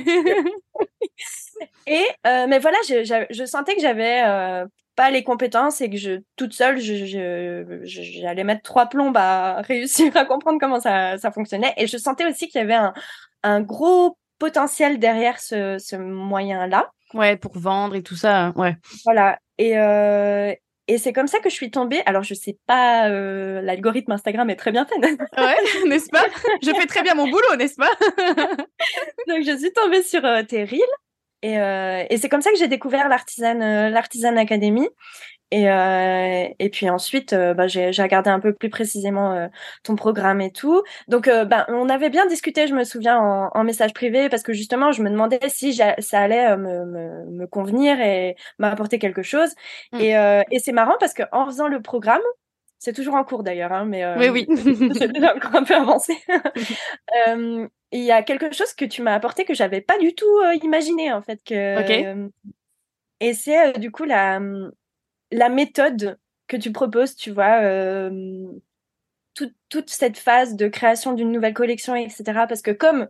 et, euh, mais voilà, je, je, je sentais que j'avais euh, pas les compétences et que je, toute seule, j'allais mettre trois plombes à réussir à comprendre comment ça, ça fonctionnait. Et je sentais aussi qu'il y avait un, un gros potentiel derrière ce, ce moyen-là. Ouais, pour vendre et tout ça, ouais. Voilà. Et, euh, et c'est comme ça que je suis tombée. Alors, je sais pas, euh, l'algorithme Instagram est très bien fait. ouais, n'est-ce pas? Je fais très bien mon boulot, n'est-ce pas? Donc, je suis tombée sur euh, tes reels. Et, euh, et c'est comme ça que j'ai découvert l'artisan, euh, l'artisan academy. Et, euh, et puis ensuite, euh, bah, j'ai, j'ai regardé un peu plus précisément euh, ton programme et tout. Donc, bah, on avait bien discuté, je me souviens, en, en, message privé, parce que justement, je me demandais si ça allait me, me, me, convenir et m'apporter quelque chose. Mm. Et, et c'est marrant parce que en faisant le programme, c'est toujours en cours d'ailleurs, hein, mais oui, oui. c'est déjà encore un peu avancé. il y a quelque chose que tu m'as apporté que j'avais pas du tout imaginé en fait. Que, okay. et c'est du coup la la méthode que tu proposes, tu vois, euh, tout, toute cette phase de création d'une nouvelle collection, etc. Parce que comme euh,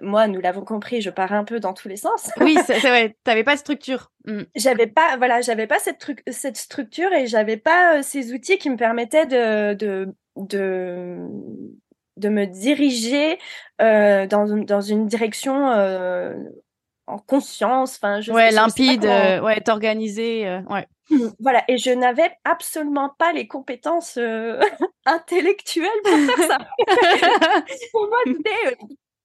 moi, nous l'avons compris, je pars un peu dans tous les sens. Oui, c'est vrai. T'avais pas de structure. Mm. J'avais pas, voilà, j'avais pas cette, truc, cette structure et j'avais pas euh, ces outils qui me permettaient de, de, de, de me diriger euh, dans, dans une direction euh, en conscience. Enfin, je ouais, limpide, comment... ouais, t'organiser, ouais. Voilà, et je n'avais absolument pas les compétences euh, intellectuelles pour faire ça. pour moi, c'était.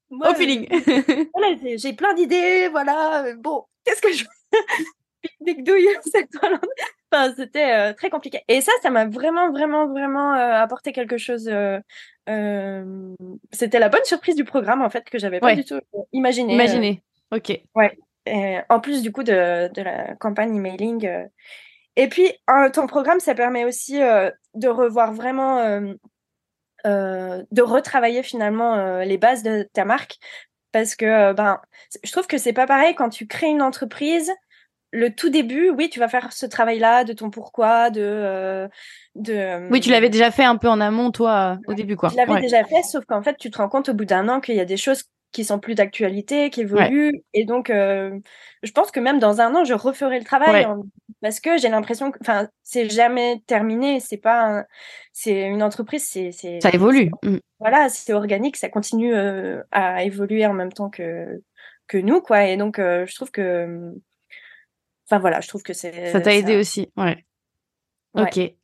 Moi, Au feeling. voilà, j'ai plein d'idées, voilà. Euh, bon, qu'est-ce que je. Pique-nique douille, enfin, c'était euh, très compliqué. Et ça, ça m'a vraiment, vraiment, vraiment euh, apporté quelque chose. c'était la bonne surprise du programme, en fait, que j'avais pas ouais. du tout imaginé. Imaginé, ok. Ouais. Et en plus, du coup, de, de la campagne emailing et puis, ton programme, ça permet aussi de revoir vraiment, de retravailler finalement euh, les bases de ta marque. Parce que euh, ben, je trouve que c'est pas pareil quand tu crées une entreprise. Le tout début, oui, tu vas faire ce travail-là de ton pourquoi, de, de. Oui, tu l'avais déjà fait un peu en amont, toi, au début, quoi. Je l'avais ouais. déjà fait, sauf qu'en fait, tu te rends compte au bout d'un an qu'il y a des choses qui sont plus d'actualité, qui évoluent. Ouais. Et donc, euh, je pense que même dans un an, je referai le travail en... parce que j'ai l'impression que, enfin, c'est jamais terminé. C'est pas, un... c'est une entreprise, c'est, c'est. Ça évolue. Mm. Voilà, c'est organique, ça continue euh, à évoluer en même temps que que nous, quoi. Et donc, euh, je trouve que, enfin voilà, je trouve que c'est. Ça t'a aidé ça... aussi, ouais. ouais. Ok. Ouais,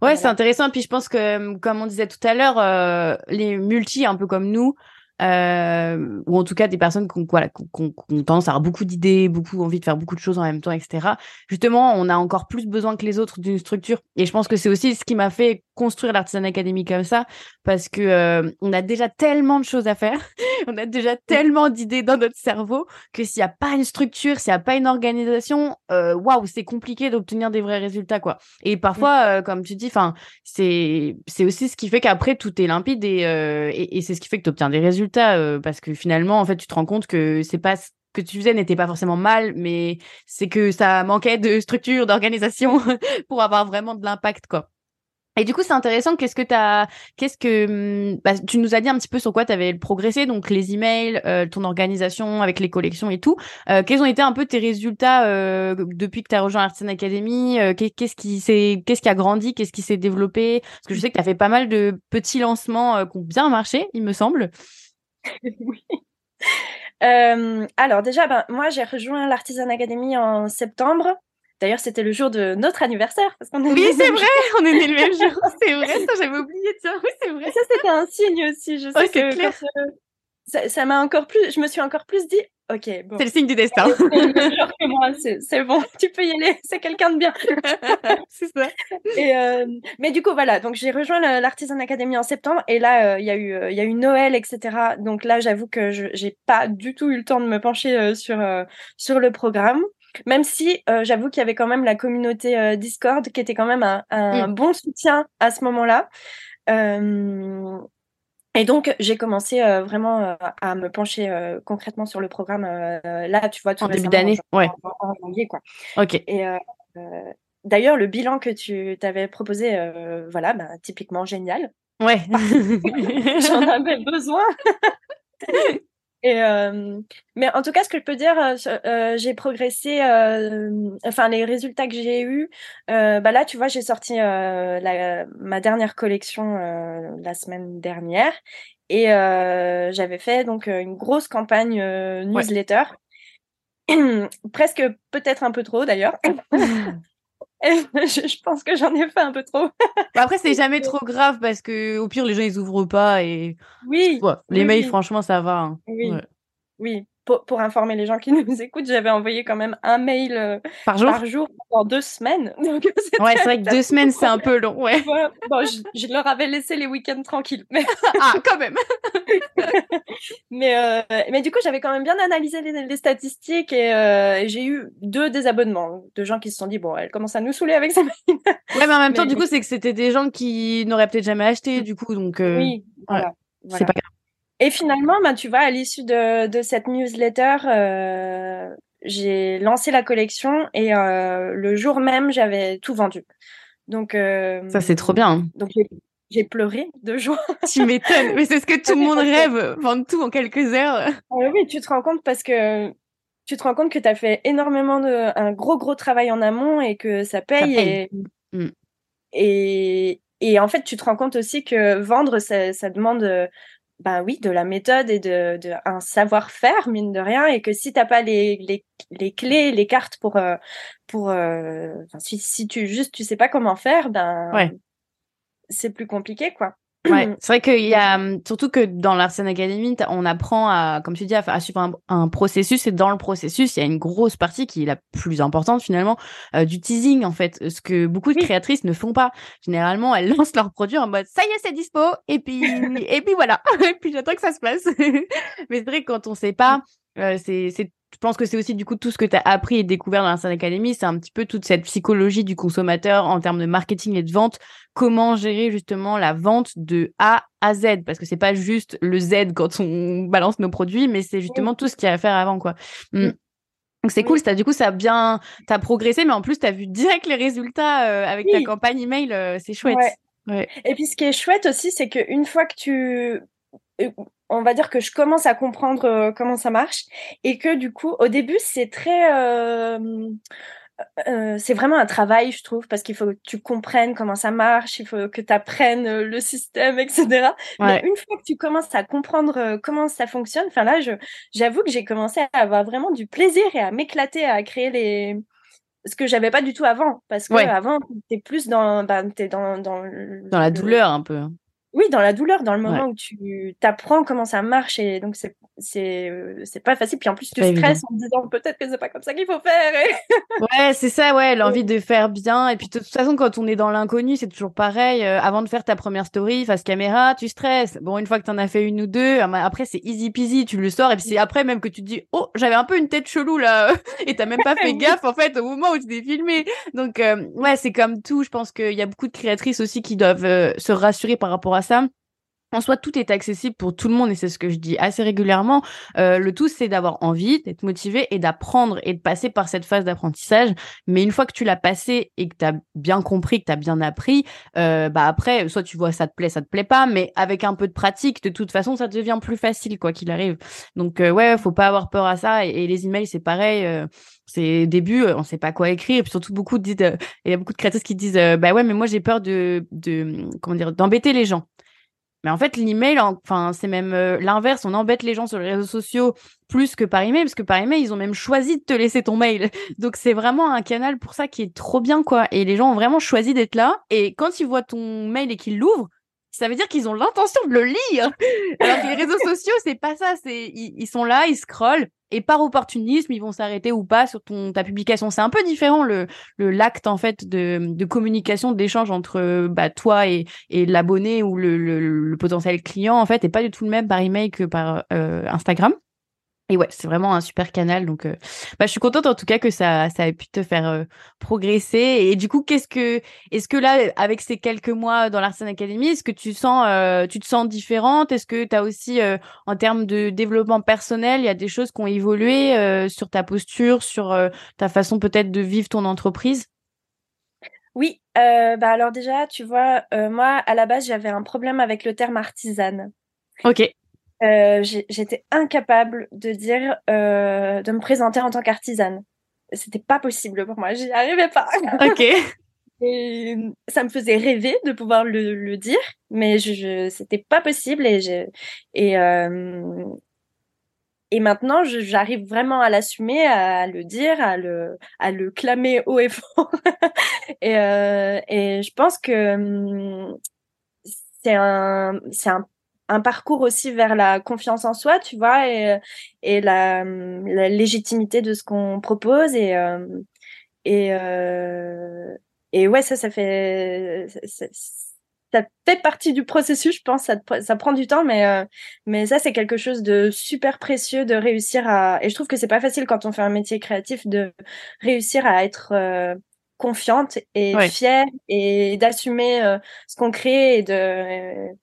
voilà. c'est intéressant. Puis je pense que, comme on disait tout à l'heure, euh, les multi, un peu comme nous, euh, ou en tout cas des personnes qui ont, voilà, tendance à avoir beaucoup d'idées, beaucoup envie de faire beaucoup de choses en même temps, etc. Justement, on a encore plus besoin que les autres d'une structure. Et je pense que c'est aussi ce qui m'a fait construire l'Artisan Academy comme ça, parce que euh, on a déjà tellement de choses à faire, on a déjà tellement d'idées dans notre cerveau que s'il n'y a pas une structure, s'il n'y a pas une organisation, waouh, wow, c'est compliqué d'obtenir des vrais résultats, quoi. Et parfois, euh, comme tu dis, enfin, c'est c'est aussi ce qui fait qu'après tout est limpide et, euh, et, et c'est ce qui fait que tu obtiens des résultats, euh, parce que finalement, en fait, tu te rends compte que c'est pas ce que tu faisais n'était pas forcément mal, mais c'est que ça manquait de structure, d'organisation pour avoir vraiment de l'impact, quoi. Et du coup, c'est intéressant. Qu'est-ce que t'as, qu'est-ce que, bah, tu nous as dit un petit peu sur quoi tu avais progressé, donc les emails, euh, ton organisation avec les collections et tout. Euh, quels ont été un peu tes résultats euh, depuis que tu as rejoint Artisan Academy euh, Qu'est-ce qui s'est, qu'est-ce qui a grandi Qu'est-ce qui s'est développé? Parce que je sais que tu as fait pas mal de petits lancements euh, qui ont bien marché, il me semble. oui. Euh, alors déjà, ben, moi j'ai rejoint l'Artisan Academy en septembre. D'ailleurs, c'était le jour de notre anniversaire. Parce qu'on oui, c'est vrai, on est né le même jour. C'est vrai, ça j'avais oublié. Tiens, oui, c'est vrai. ça, c'était un signe aussi. Je sais que clair. Ça m'a encore plus, je me suis encore plus dit, ok, bon. C'est le signe du destin. c'est bon, tu peux y aller, c'est quelqu'un de bien. c'est ça. Et euh, mais du coup, voilà, donc j'ai rejoint l'Artisan Academy en septembre et là, euh, il y a eu, il y a eu Noël, etc. Donc là, j'avoue que je j'ai pas du tout eu le temps de me pencher euh, sur sur le programme. Même si euh, j'avoue qu'il y avait quand même la communauté euh, Discord qui était quand même un, un mm. bon soutien à ce moment-là. Euh, et donc, j'ai commencé vraiment à me pencher concrètement sur le programme. là, tu vois, tout en début d'année, ouais. En, janvier, quoi. Ok. Et d'ailleurs, le bilan que tu t'avais proposé, voilà, bah, typiquement génial. Ouais. J'en avais besoin. Et euh, mais en tout cas, ce que je peux dire, euh, euh j'ai progressé. Euh, enfin, les résultats que j'ai eus, bah là, tu vois, j'ai sorti la, ma dernière collection la semaine dernière, et j'avais fait donc une grosse campagne newsletter, presque peut-être un peu trop d'ailleurs. je, pense que j'en ai fait un peu trop. Bah, après, c'est jamais trop grave parce que au pire, les gens ils ouvrent pas et. Oui. les mails, franchement, ça va. Hein. Oui. Oui pour, informer les gens qui nous écoutent, j'avais envoyé quand même un mail euh, par jour, par jour pendant deux semaines. Donc, ouais, c'est vrai que deux semaines, c'est un peu long. Ouais. bon, je, leur avais laissé les week-ends tranquilles. Mais... ah, quand même. mais, euh, mais du coup, j'avais quand même bien analysé les, statistiques euh, et, j'ai eu deux désabonnements de gens qui se sont dit, bon, elle commence à nous saouler avec ça. ouais, mais en même temps, du coup, c'est que c'était des gens qui n'auraient peut-être jamais acheté, du coup, donc. Oui, voilà. C'est pas grave. Et finalement, ben, tu vois, à l'issue de, de, cette newsletter, euh, j'ai lancé la collection et euh, le jour même, j'avais tout vendu. Donc euh, ça, c'est trop bien. Hein. Donc j'ai pleuré de joie. tu m'étonnes, mais c'est ce que tout le monde rêve, vendre tout en quelques heures. Oui, tu te rends compte parce que tu te rends compte que tu as fait énormément de un gros gros travail en amont et que ça paye, Et, mm. et, et en fait, tu te rends compte aussi que vendre, ça, ça demande ben oui, de la méthode et de, de un savoir-faire, mine de rien, et que si t'as pas les, les, les, clés, les cartes pour, euh, pour, euh, si, si tu juste tu sais pas comment faire, ben ouais. c'est plus compliqué, quoi. Ouais, c'est vrai qu'il y a hum, surtout que dans l'Arsen Academy, on apprend à, comme tu dis, à, suivre un, processus et dans le processus, il y a une grosse partie qui est la plus importante finalement euh, du teasing en fait, ce que beaucoup de créatrices ne font pas. Généralement, elles lancent leurs produits en mode ça y est, c'est dispo et puis et puis voilà, et puis j'attends que ça se passe. Mais c'est vrai que quand on sait pas, euh, c'est je pense que c'est aussi du coup tout ce que tu as appris et découvert dans la Sun Academy, c'est un petit peu toute cette psychologie du consommateur en termes de marketing et de vente, comment gérer justement la vente de A à Z? Parce que c'est pas juste le Z quand on balance nos produits, mais c'est justement tout ce qu'il y a à faire avant quoi. Mmh. Donc c'est cool, as, du coup ça a bien, t'as progressé, mais en plus tu as vu direct les résultats euh, avec ta campagne email, euh, c'est chouette. Ouais. Et puis ce qui est chouette aussi, c'est qu'une fois que tu on va dire que je commence à comprendre euh, comment ça marche et que du coup, au début, c'est très, euh, euh, c'est vraiment un travail, je trouve, parce qu'il faut que tu comprennes comment ça marche, il faut que tu apprennes le système, etc. Mais une fois que tu commences à comprendre comment ça fonctionne, enfin là, je, j'avoue que j'ai commencé à avoir vraiment du plaisir et à m'éclater à créer les, ce que j'avais pas du tout avant, parce que avant, t'es plus dans, t'es dans, dans, dans la douleur un peu. Oui, dans la douleur, dans le moment où tu t'apprends comment ça marche et donc c'est c'est euh, c'est pas facile. Puis en plus tu stresses en te disant peut-être que c'est pas comme ça qu'il faut faire. ouais, c'est ça, ouais, l'envie de faire bien. Et puis de toute façon, quand on est dans l'inconnu, c'est toujours pareil. Euh, avant de faire ta première story face caméra, tu stresses. Bon, une fois que t'en as fait une ou deux, ah, après c'est easy peasy, tu le sors. Et puis c'est après même que tu te dis oh j'avais un peu une tête chelou là et t'as même pas fait gaffe en fait au moment où tu t'es filmé. Donc euh, ouais, c'est comme tout. Je pense qu'il y a beaucoup de créatrices aussi qui doivent se rassurer par rapport à ça. En soi, tout est accessible pour tout le monde et c'est ce que je dis assez régulièrement. Euh, le tout, c'est d'avoir envie, d'être motivé et d'apprendre et de passer par cette phase d'apprentissage. Mais une fois que tu l'as passé et que tu as bien compris, que tu as bien appris, euh, bah après, soit tu vois ça te plaît, ça te plaît pas, mais avec un peu de pratique, de toute façon, ça devient plus facile quoi qu'il arrive. Donc euh, ouais, faut pas avoir peur à ça. Et, les emails, c'est pareil. Euh, c'est début, on sait pas quoi écrire. Et puis surtout beaucoup disent, il y a beaucoup de créateurs qui disent, bah ouais, mais moi j'ai peur de, de comment dire, d'embêter les gens. Mais en fait, l'email, enfin, c'est même l'inverse. On embête les gens sur les réseaux sociaux plus que par email, parce que par email, ils ont même choisi de te laisser ton mail. Donc, c'est vraiment un canal pour ça qui est trop bien, quoi. Et les gens ont vraiment choisi d'être là. Et quand ils voient ton mail et qu'ils l'ouvrent, ça veut dire qu'ils ont l'intention de le lire. Alors que les réseaux sociaux, c'est pas ça. C'est ils, sont là, ils scrollent et par opportunisme, ils vont s'arrêter ou pas sur ton ta publication. C'est un peu différent le le l'acte en fait de, de communication, d'échange entre bah, toi et, et l'abonné ou le, le, le, potentiel client en fait, est pas du tout le même par email que par euh, Instagram. Et ouais, c'est vraiment un super canal. Donc, euh, bah, je suis contente en tout cas que ça, ça ait pu te faire euh, progresser. Et du coup, qu'est-ce que, est-ce que là, avec ces quelques mois dans l'Artisan Academy, est-ce que tu sens, euh, tu te sens différente? Est-ce que tu as aussi, en termes de développement personnel, il y a des choses qui ont évolué sur ta posture, sur ta façon peut-être de vivre ton entreprise? Oui. bah alors déjà, tu vois, moi, à la base, j'avais un problème avec le terme artisane. Ok. Euh, j'étais incapable de dire, euh, de me présenter en tant qu'artisane. C'était pas possible pour moi, j'y arrivais pas. Ok. Et ça me faisait rêver de pouvoir le, le dire, mais je, je c'était pas possible et je, et euh, et maintenant j'arrive vraiment à l'assumer, à le dire, à le à le clamer haut et fort. et euh, et je pense que hum, c'est un c'est un un parcours aussi vers la confiance en soi, tu vois, et, et la, la légitimité de ce qu'on propose. Et, euh, et, euh, et ouais, ça, ça fait. Ça, ça, fait partie du processus, je pense. Ça, ça prend du temps, mais, euh, mais ça, c'est quelque chose de super précieux de réussir à. Et je trouve que c'est pas facile quand on fait un métier créatif de réussir à être confiante et fière et d'assumer ce qu'on crée et de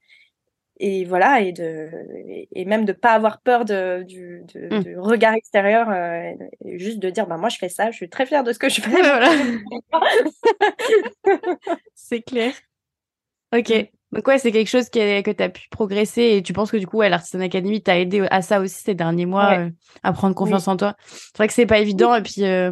et voilà et de et même de pas avoir peur de du, mmh. regard extérieur euh, juste de dire bah moi je fais ça je suis très fière de ce que je fais. C'est clair. Ok. Mmh. donc ouais c'est quelque chose qui que tu as pu progresser et tu penses que du coup ouais, l'Artisan Academy t'a aidé à ça aussi ces derniers mois euh, à prendre confiance en toi. C'est vrai que c'est pas évident et puis euh,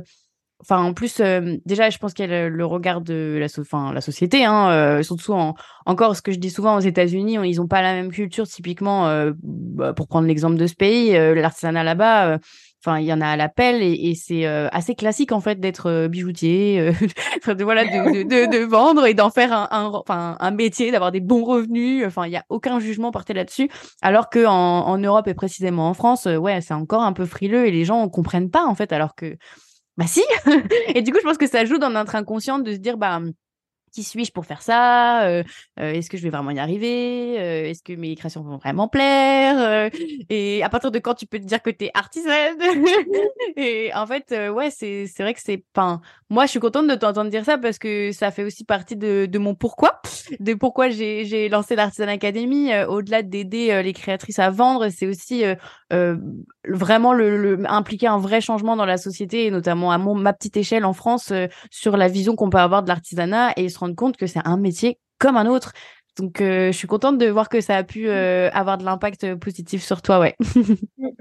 Enfin, en plus, euh, déjà, je pense qu'il y a le, regard de la, enfin, la société, hein, euh, surtout en, encore ce que je dis souvent aux États-Unis, ils n'ont pas la même culture, typiquement, euh, bah, pour prendre l'exemple de ce pays, l'artisanat là-bas, enfin, il y en a à l'appel et, et c'est assez classique, en fait, d'être bijoutier, de, voilà, de, de, de, vendre et d'en faire un, un, un métier, d'avoir des bons revenus. Enfin, il n'y a aucun jugement porté là-dessus. Alors que en, en Europe et précisément en France, ouais, c'est encore un peu frileux et les gens ne comprennent pas, en fait, alors que bah si Et du coup, je pense que ça joue dans notre inconscient de se dire, bah, qui suis-je pour faire ça euh, euh, Est-ce que je vais vraiment y arriver euh, Est-ce que mes créations vont vraiment plaire Et à partir de quand tu peux te dire que tu es artisane? Et en fait, ouais, c'est c'est vrai que c'est pas. Moi, je suis contente de t'entendre dire ça parce que ça fait aussi partie de, de mon pourquoi, de pourquoi j'ai lancé l'Artisan Academy. Au-delà d'aider les créatrices à vendre, c'est aussi vraiment le, impliquer un vrai changement dans la société et notamment à mon ma petite échelle en France sur la vision qu'on peut avoir de l'artisanat et se compte que c'est un métier comme un autre. Donc, euh, je suis contente de voir que ça a pu euh, avoir de l'impact positif sur toi, ouais. ouais,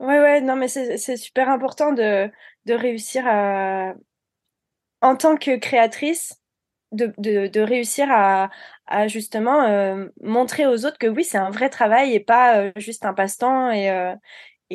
ouais, non, mais c'est super important de, de réussir à, en tant que créatrice, de, de, de réussir à, à justement euh, montrer aux autres que oui, c'est un vrai travail et pas juste un passe-temps et,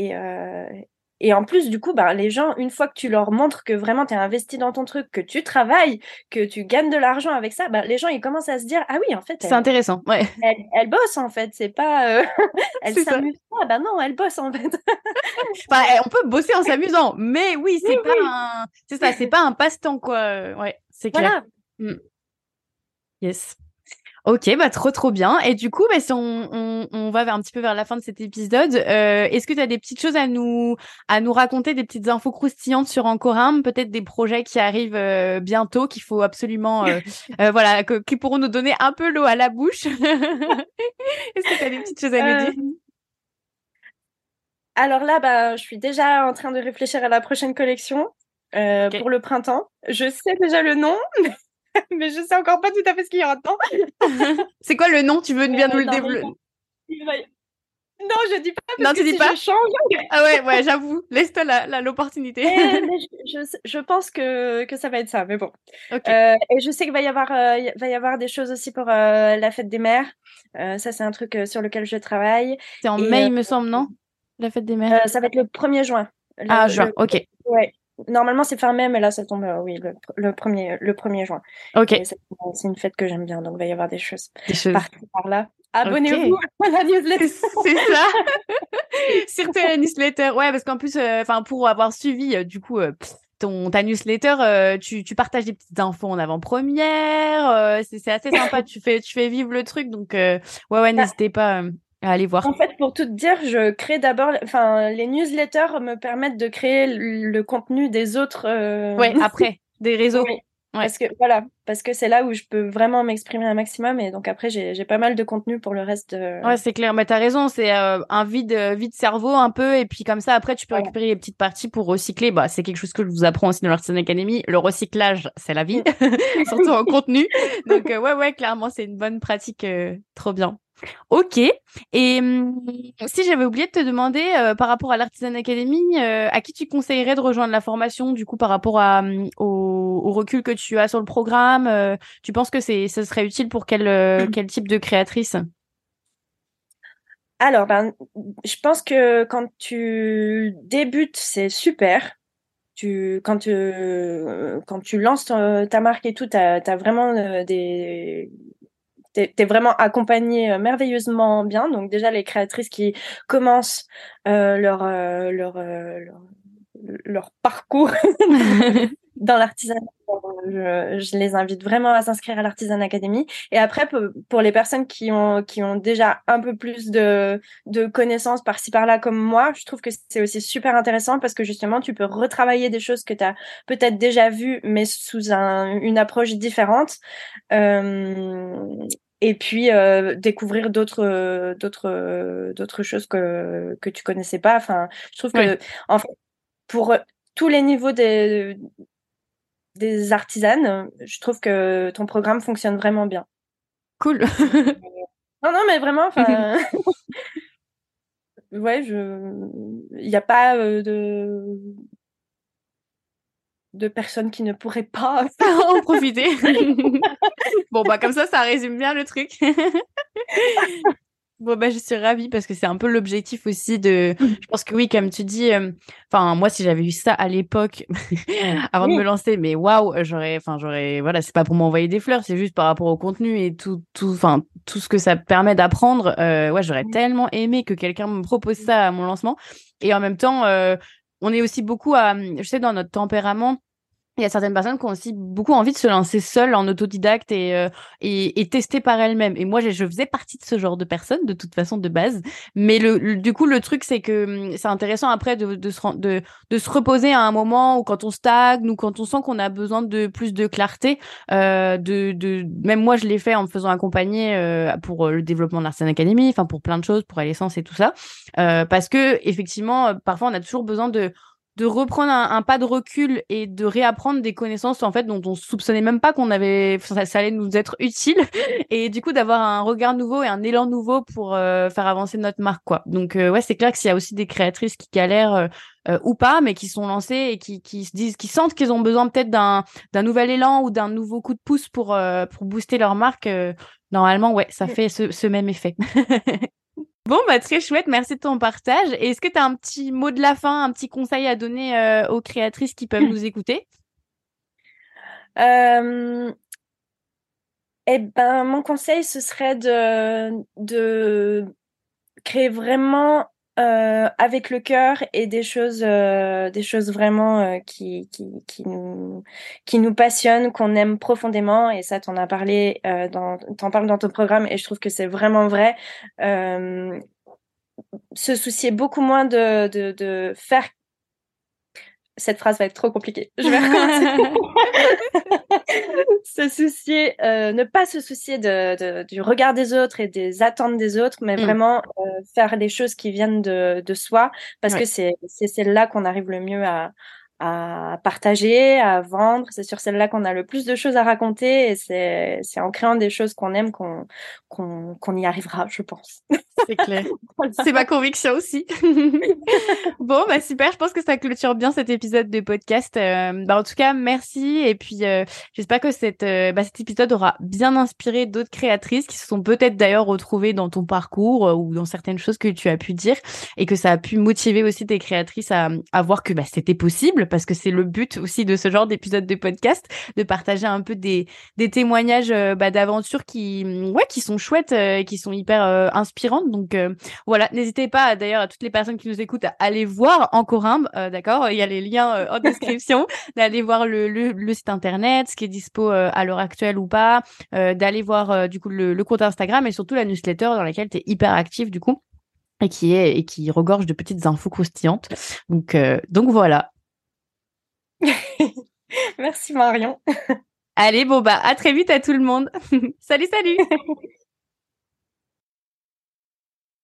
et, et en plus, du coup, bah, les gens, une fois que tu leur montres que vraiment tu es investi dans ton truc, que tu travailles, que tu gagnes de l'argent avec ça, bah, les gens, ils commencent à se dire Ah oui, en fait. C'est intéressant, ouais. Elle, elle, bosse, en fait. C'est pas. Euh, elle s'amuse pas. Bah non, elle bosse, en fait. enfin, on peut bosser en s'amusant, mais oui, c'est pas un. C'est ça, c'est pas un passe-temps, quoi. Ouais, c'est clair. Voilà. Mm. Yes. Ok, bah trop trop bien. Et du coup, bah, si on, on, on, va vers un petit peu vers la fin de cet épisode, euh, est-ce que tu as des petites choses à nous à nous raconter, des petites infos croustillantes sur Ancoram, peut-être des projets qui arrivent euh, bientôt, qu'il faut absolument, euh, euh, voilà, qui pourront nous donner un peu l'eau à la bouche? est-ce que tu as des petites choses à nous dire? Alors là, bah, je suis déjà en train de réfléchir à la prochaine collection. pour le printemps. Je sais déjà le nom, mais je sais encore pas tout à fait ce qu'il y aura dedans. c'est quoi le nom? Tu veux bien nous le développer Non, je dis pas parce non, que tu si dis pas? je change. Ah ouais, ouais, j'avoue. Laisse-toi l'opportunité. Eh, je, je, je, pense que, que ça va être ça, mais bon. Okay. Euh, et je sais qu'il va y avoir, euh, va y avoir des choses aussi pour euh, la fête des mères. Euh, ça, c'est un truc sur lequel je travaille. C'est en et, mai, il me semble, non? La fête des mères? ça va être le 1er juin. Le, ah, juin, ok. Ouais. Normalement, c'est fin mai, mais là, ça tombe, oui, le, le, premier, le 1er juin. Ok. C'est une fête que j'aime bien, donc il va y avoir des choses, des choses. par, par là. Abonnez-vous okay. à la newsletter. C'est ça. Surtout la newsletter. Ouais, parce qu'en plus, enfin, pour avoir suivi, euh, du coup, euh, ton ta newsletter, euh, tu, tu partages des petites infos en avant-première. euh, c'est assez sympa. tu fais tu fais vivre le truc. Donc, ouais, ouais, n'hésitez pas à aller voir. En fait, pour tout te dire, je crée d'abord, enfin, les newsletters me permettent de créer le, le contenu des autres. Ouais, après des réseaux. Oui. Ouais. Parce que voilà, parce que c'est là où je peux vraiment m'exprimer un maximum et donc après j'ai pas mal de contenu pour le reste. De... Ouais, c'est clair. Mais t'as raison, c'est euh, un vide, vide cerveau un peu et puis comme ça après tu peux récupérer les petites parties pour recycler. Bah c'est quelque chose que je vous apprends aussi dans l'Artisan Academy. Le recyclage, c'est la vie, surtout en contenu. Donc euh, ouais ouais, clairement c'est une bonne pratique, euh, trop bien. Ok. Et hum, si j'avais oublié de te demander euh, par rapport à l'Artisan Academy, euh, à qui tu conseillerais de rejoindre la formation du coup par rapport à, um, au, au, recul que tu as sur le programme euh, Tu penses que c'est ce serait utile pour quel, mmh. quel type de créatrice? Alors, ben, je pense que quand tu débutes, c'est super. Tu, quand, tu, quand tu lances ta marque et tout, tu as, vraiment des t'es es vraiment accompagné merveilleusement bien. Donc déjà les créatrices qui commencent euh, leur, euh, leur, euh, leur, leur parcours dans l'artisanat, je, je, les invite vraiment à s'inscrire à l'Artisan Academy. Et après, pour, pour, les personnes qui ont, qui ont déjà un peu plus de, de connaissances par-ci par-là comme moi, je trouve que c'est aussi super intéressant parce que justement, tu peux retravailler des choses que tu as peut-être déjà vues, mais sous un, une approche différente. Euh, et puis euh, découvrir d'autres euh, d'autres euh, d'autres choses que que tu connaissais pas. Enfin je trouve que en fait pour tous les niveaux des des artisanes je trouve que ton programme fonctionne vraiment bien. Cool. Non non mais vraiment enfin ouais je il n'y a pas de de personnes qui ne pourraient pas en profiter. bon, bah comme ça, ça résume bien le truc. bon, bah je suis ravie parce que c'est un peu l'objectif aussi de... Je pense que oui, comme tu dis, enfin, euh... moi, si j'avais eu ça à l'époque, avant de me lancer, mais waouh, j'aurais... Enfin, j'aurais... Voilà, c'est pas pour m'envoyer des fleurs, c'est juste par rapport au contenu et tout, tout, enfin, tout ce que ça permet d'apprendre. Euh, ouais, j'aurais tellement aimé que quelqu'un me propose ça à mon lancement. Et en même temps... Euh, on est aussi beaucoup à, je sais, dans notre tempérament, il y a certaines personnes qui ont aussi beaucoup envie de se lancer seules en autodidacte et, euh, et, et, tester par elles-mêmes. Et moi, je, faisais partie de ce genre de personnes, de toute façon, de base. Mais le, du coup, le truc, c'est que c'est intéressant après de, de, se, de, de se reposer à un moment où quand on stagne ou quand on sent qu'on a besoin de plus de clarté. Euh, de, de, même moi, je l'ai fait en me faisant accompagner euh, pour le développement de l'Artisan Academy, enfin pour plein de choses, pour l'essence et tout ça. Euh, parce que effectivement, parfois, on a toujours besoin de de reprendre un, un, pas de recul et de réapprendre des connaissances en fait dont on soupçonnait même pas qu'on avait ça, ça, allait nous être utile. Et du coup d'avoir un regard nouveau et un élan nouveau pour euh, faire avancer notre marque quoi. Donc euh, ouais c'est clair que s'il y a aussi des créatrices qui galèrent euh, ou pas mais qui sont lancées et qui, qui se disent qui sentent qu'ils ont besoin peut-être d'un d'un nouvel élan ou d'un nouveau coup de pouce pour pour booster leur marque normalement ouais ça fait ce, ce même effet Bon, bah, très chouette. Merci de ton partage. Est-ce que tu as un petit mot de la fin, un petit conseil à donner euh, aux créatrices qui peuvent nous écouter? Euh... Eh ben, mon conseil, ce serait de, de créer vraiment euh, avec le cœur et des choses, euh, des choses vraiment euh, qui, qui, qui, nous, qui nous passionnent, qu'on aime profondément. Et ça, t'en as parlé, euh, dans, t'en parles dans ton programme, et je trouve que c'est vraiment vrai. Euh, se soucier beaucoup moins de, de, de faire cette phrase va être trop compliquée. Je vais recommencer. se soucier, euh, ne pas se soucier de, de, du regard des autres et des attentes des autres, mais mm. vraiment euh, faire les choses qui viennent de, de soi, parce ouais. que c'est c'est là qu'on arrive le mieux à, à partager, à vendre. C'est sur celle-là qu'on a le plus de choses à raconter et c'est c'est en créant des choses qu'on aime qu'on qu'on qu'on y arrivera, je pense. C'est clair. C'est ma conviction aussi. bon, bah super. Je pense que ça clôture bien cet épisode de podcast. Euh, bah, en tout cas, merci. Et puis, euh, j'espère que cette, euh, bah, cet épisode aura bien inspiré d'autres créatrices qui se sont peut-être d'ailleurs retrouvées dans ton parcours ou dans certaines choses que tu as pu dire et que ça a pu motiver aussi tes créatrices à, à voir que bah, c'était possible parce que c'est le but aussi de ce genre d'épisode de podcast, de partager un peu des, des témoignages bah, d'aventures qui, ouais, qui sont chouettes et qui sont hyper inspirantes. Donc voilà, n'hésitez pas d'ailleurs à toutes les personnes qui nous écoutent à aller voir en Corimbe, d'accord Il y a les liens en description, d'aller voir le, le, site internet, ce qui est dispo à l'heure actuelle ou pas, d'aller voir du coup le, le compte Instagram et surtout la newsletter dans laquelle tu es hyper actif du coup et qui est et qui regorge de petites infos croustillantes. Donc donc voilà. Merci Marion. Allez, bon bah à très vite à tout le monde. salut salut.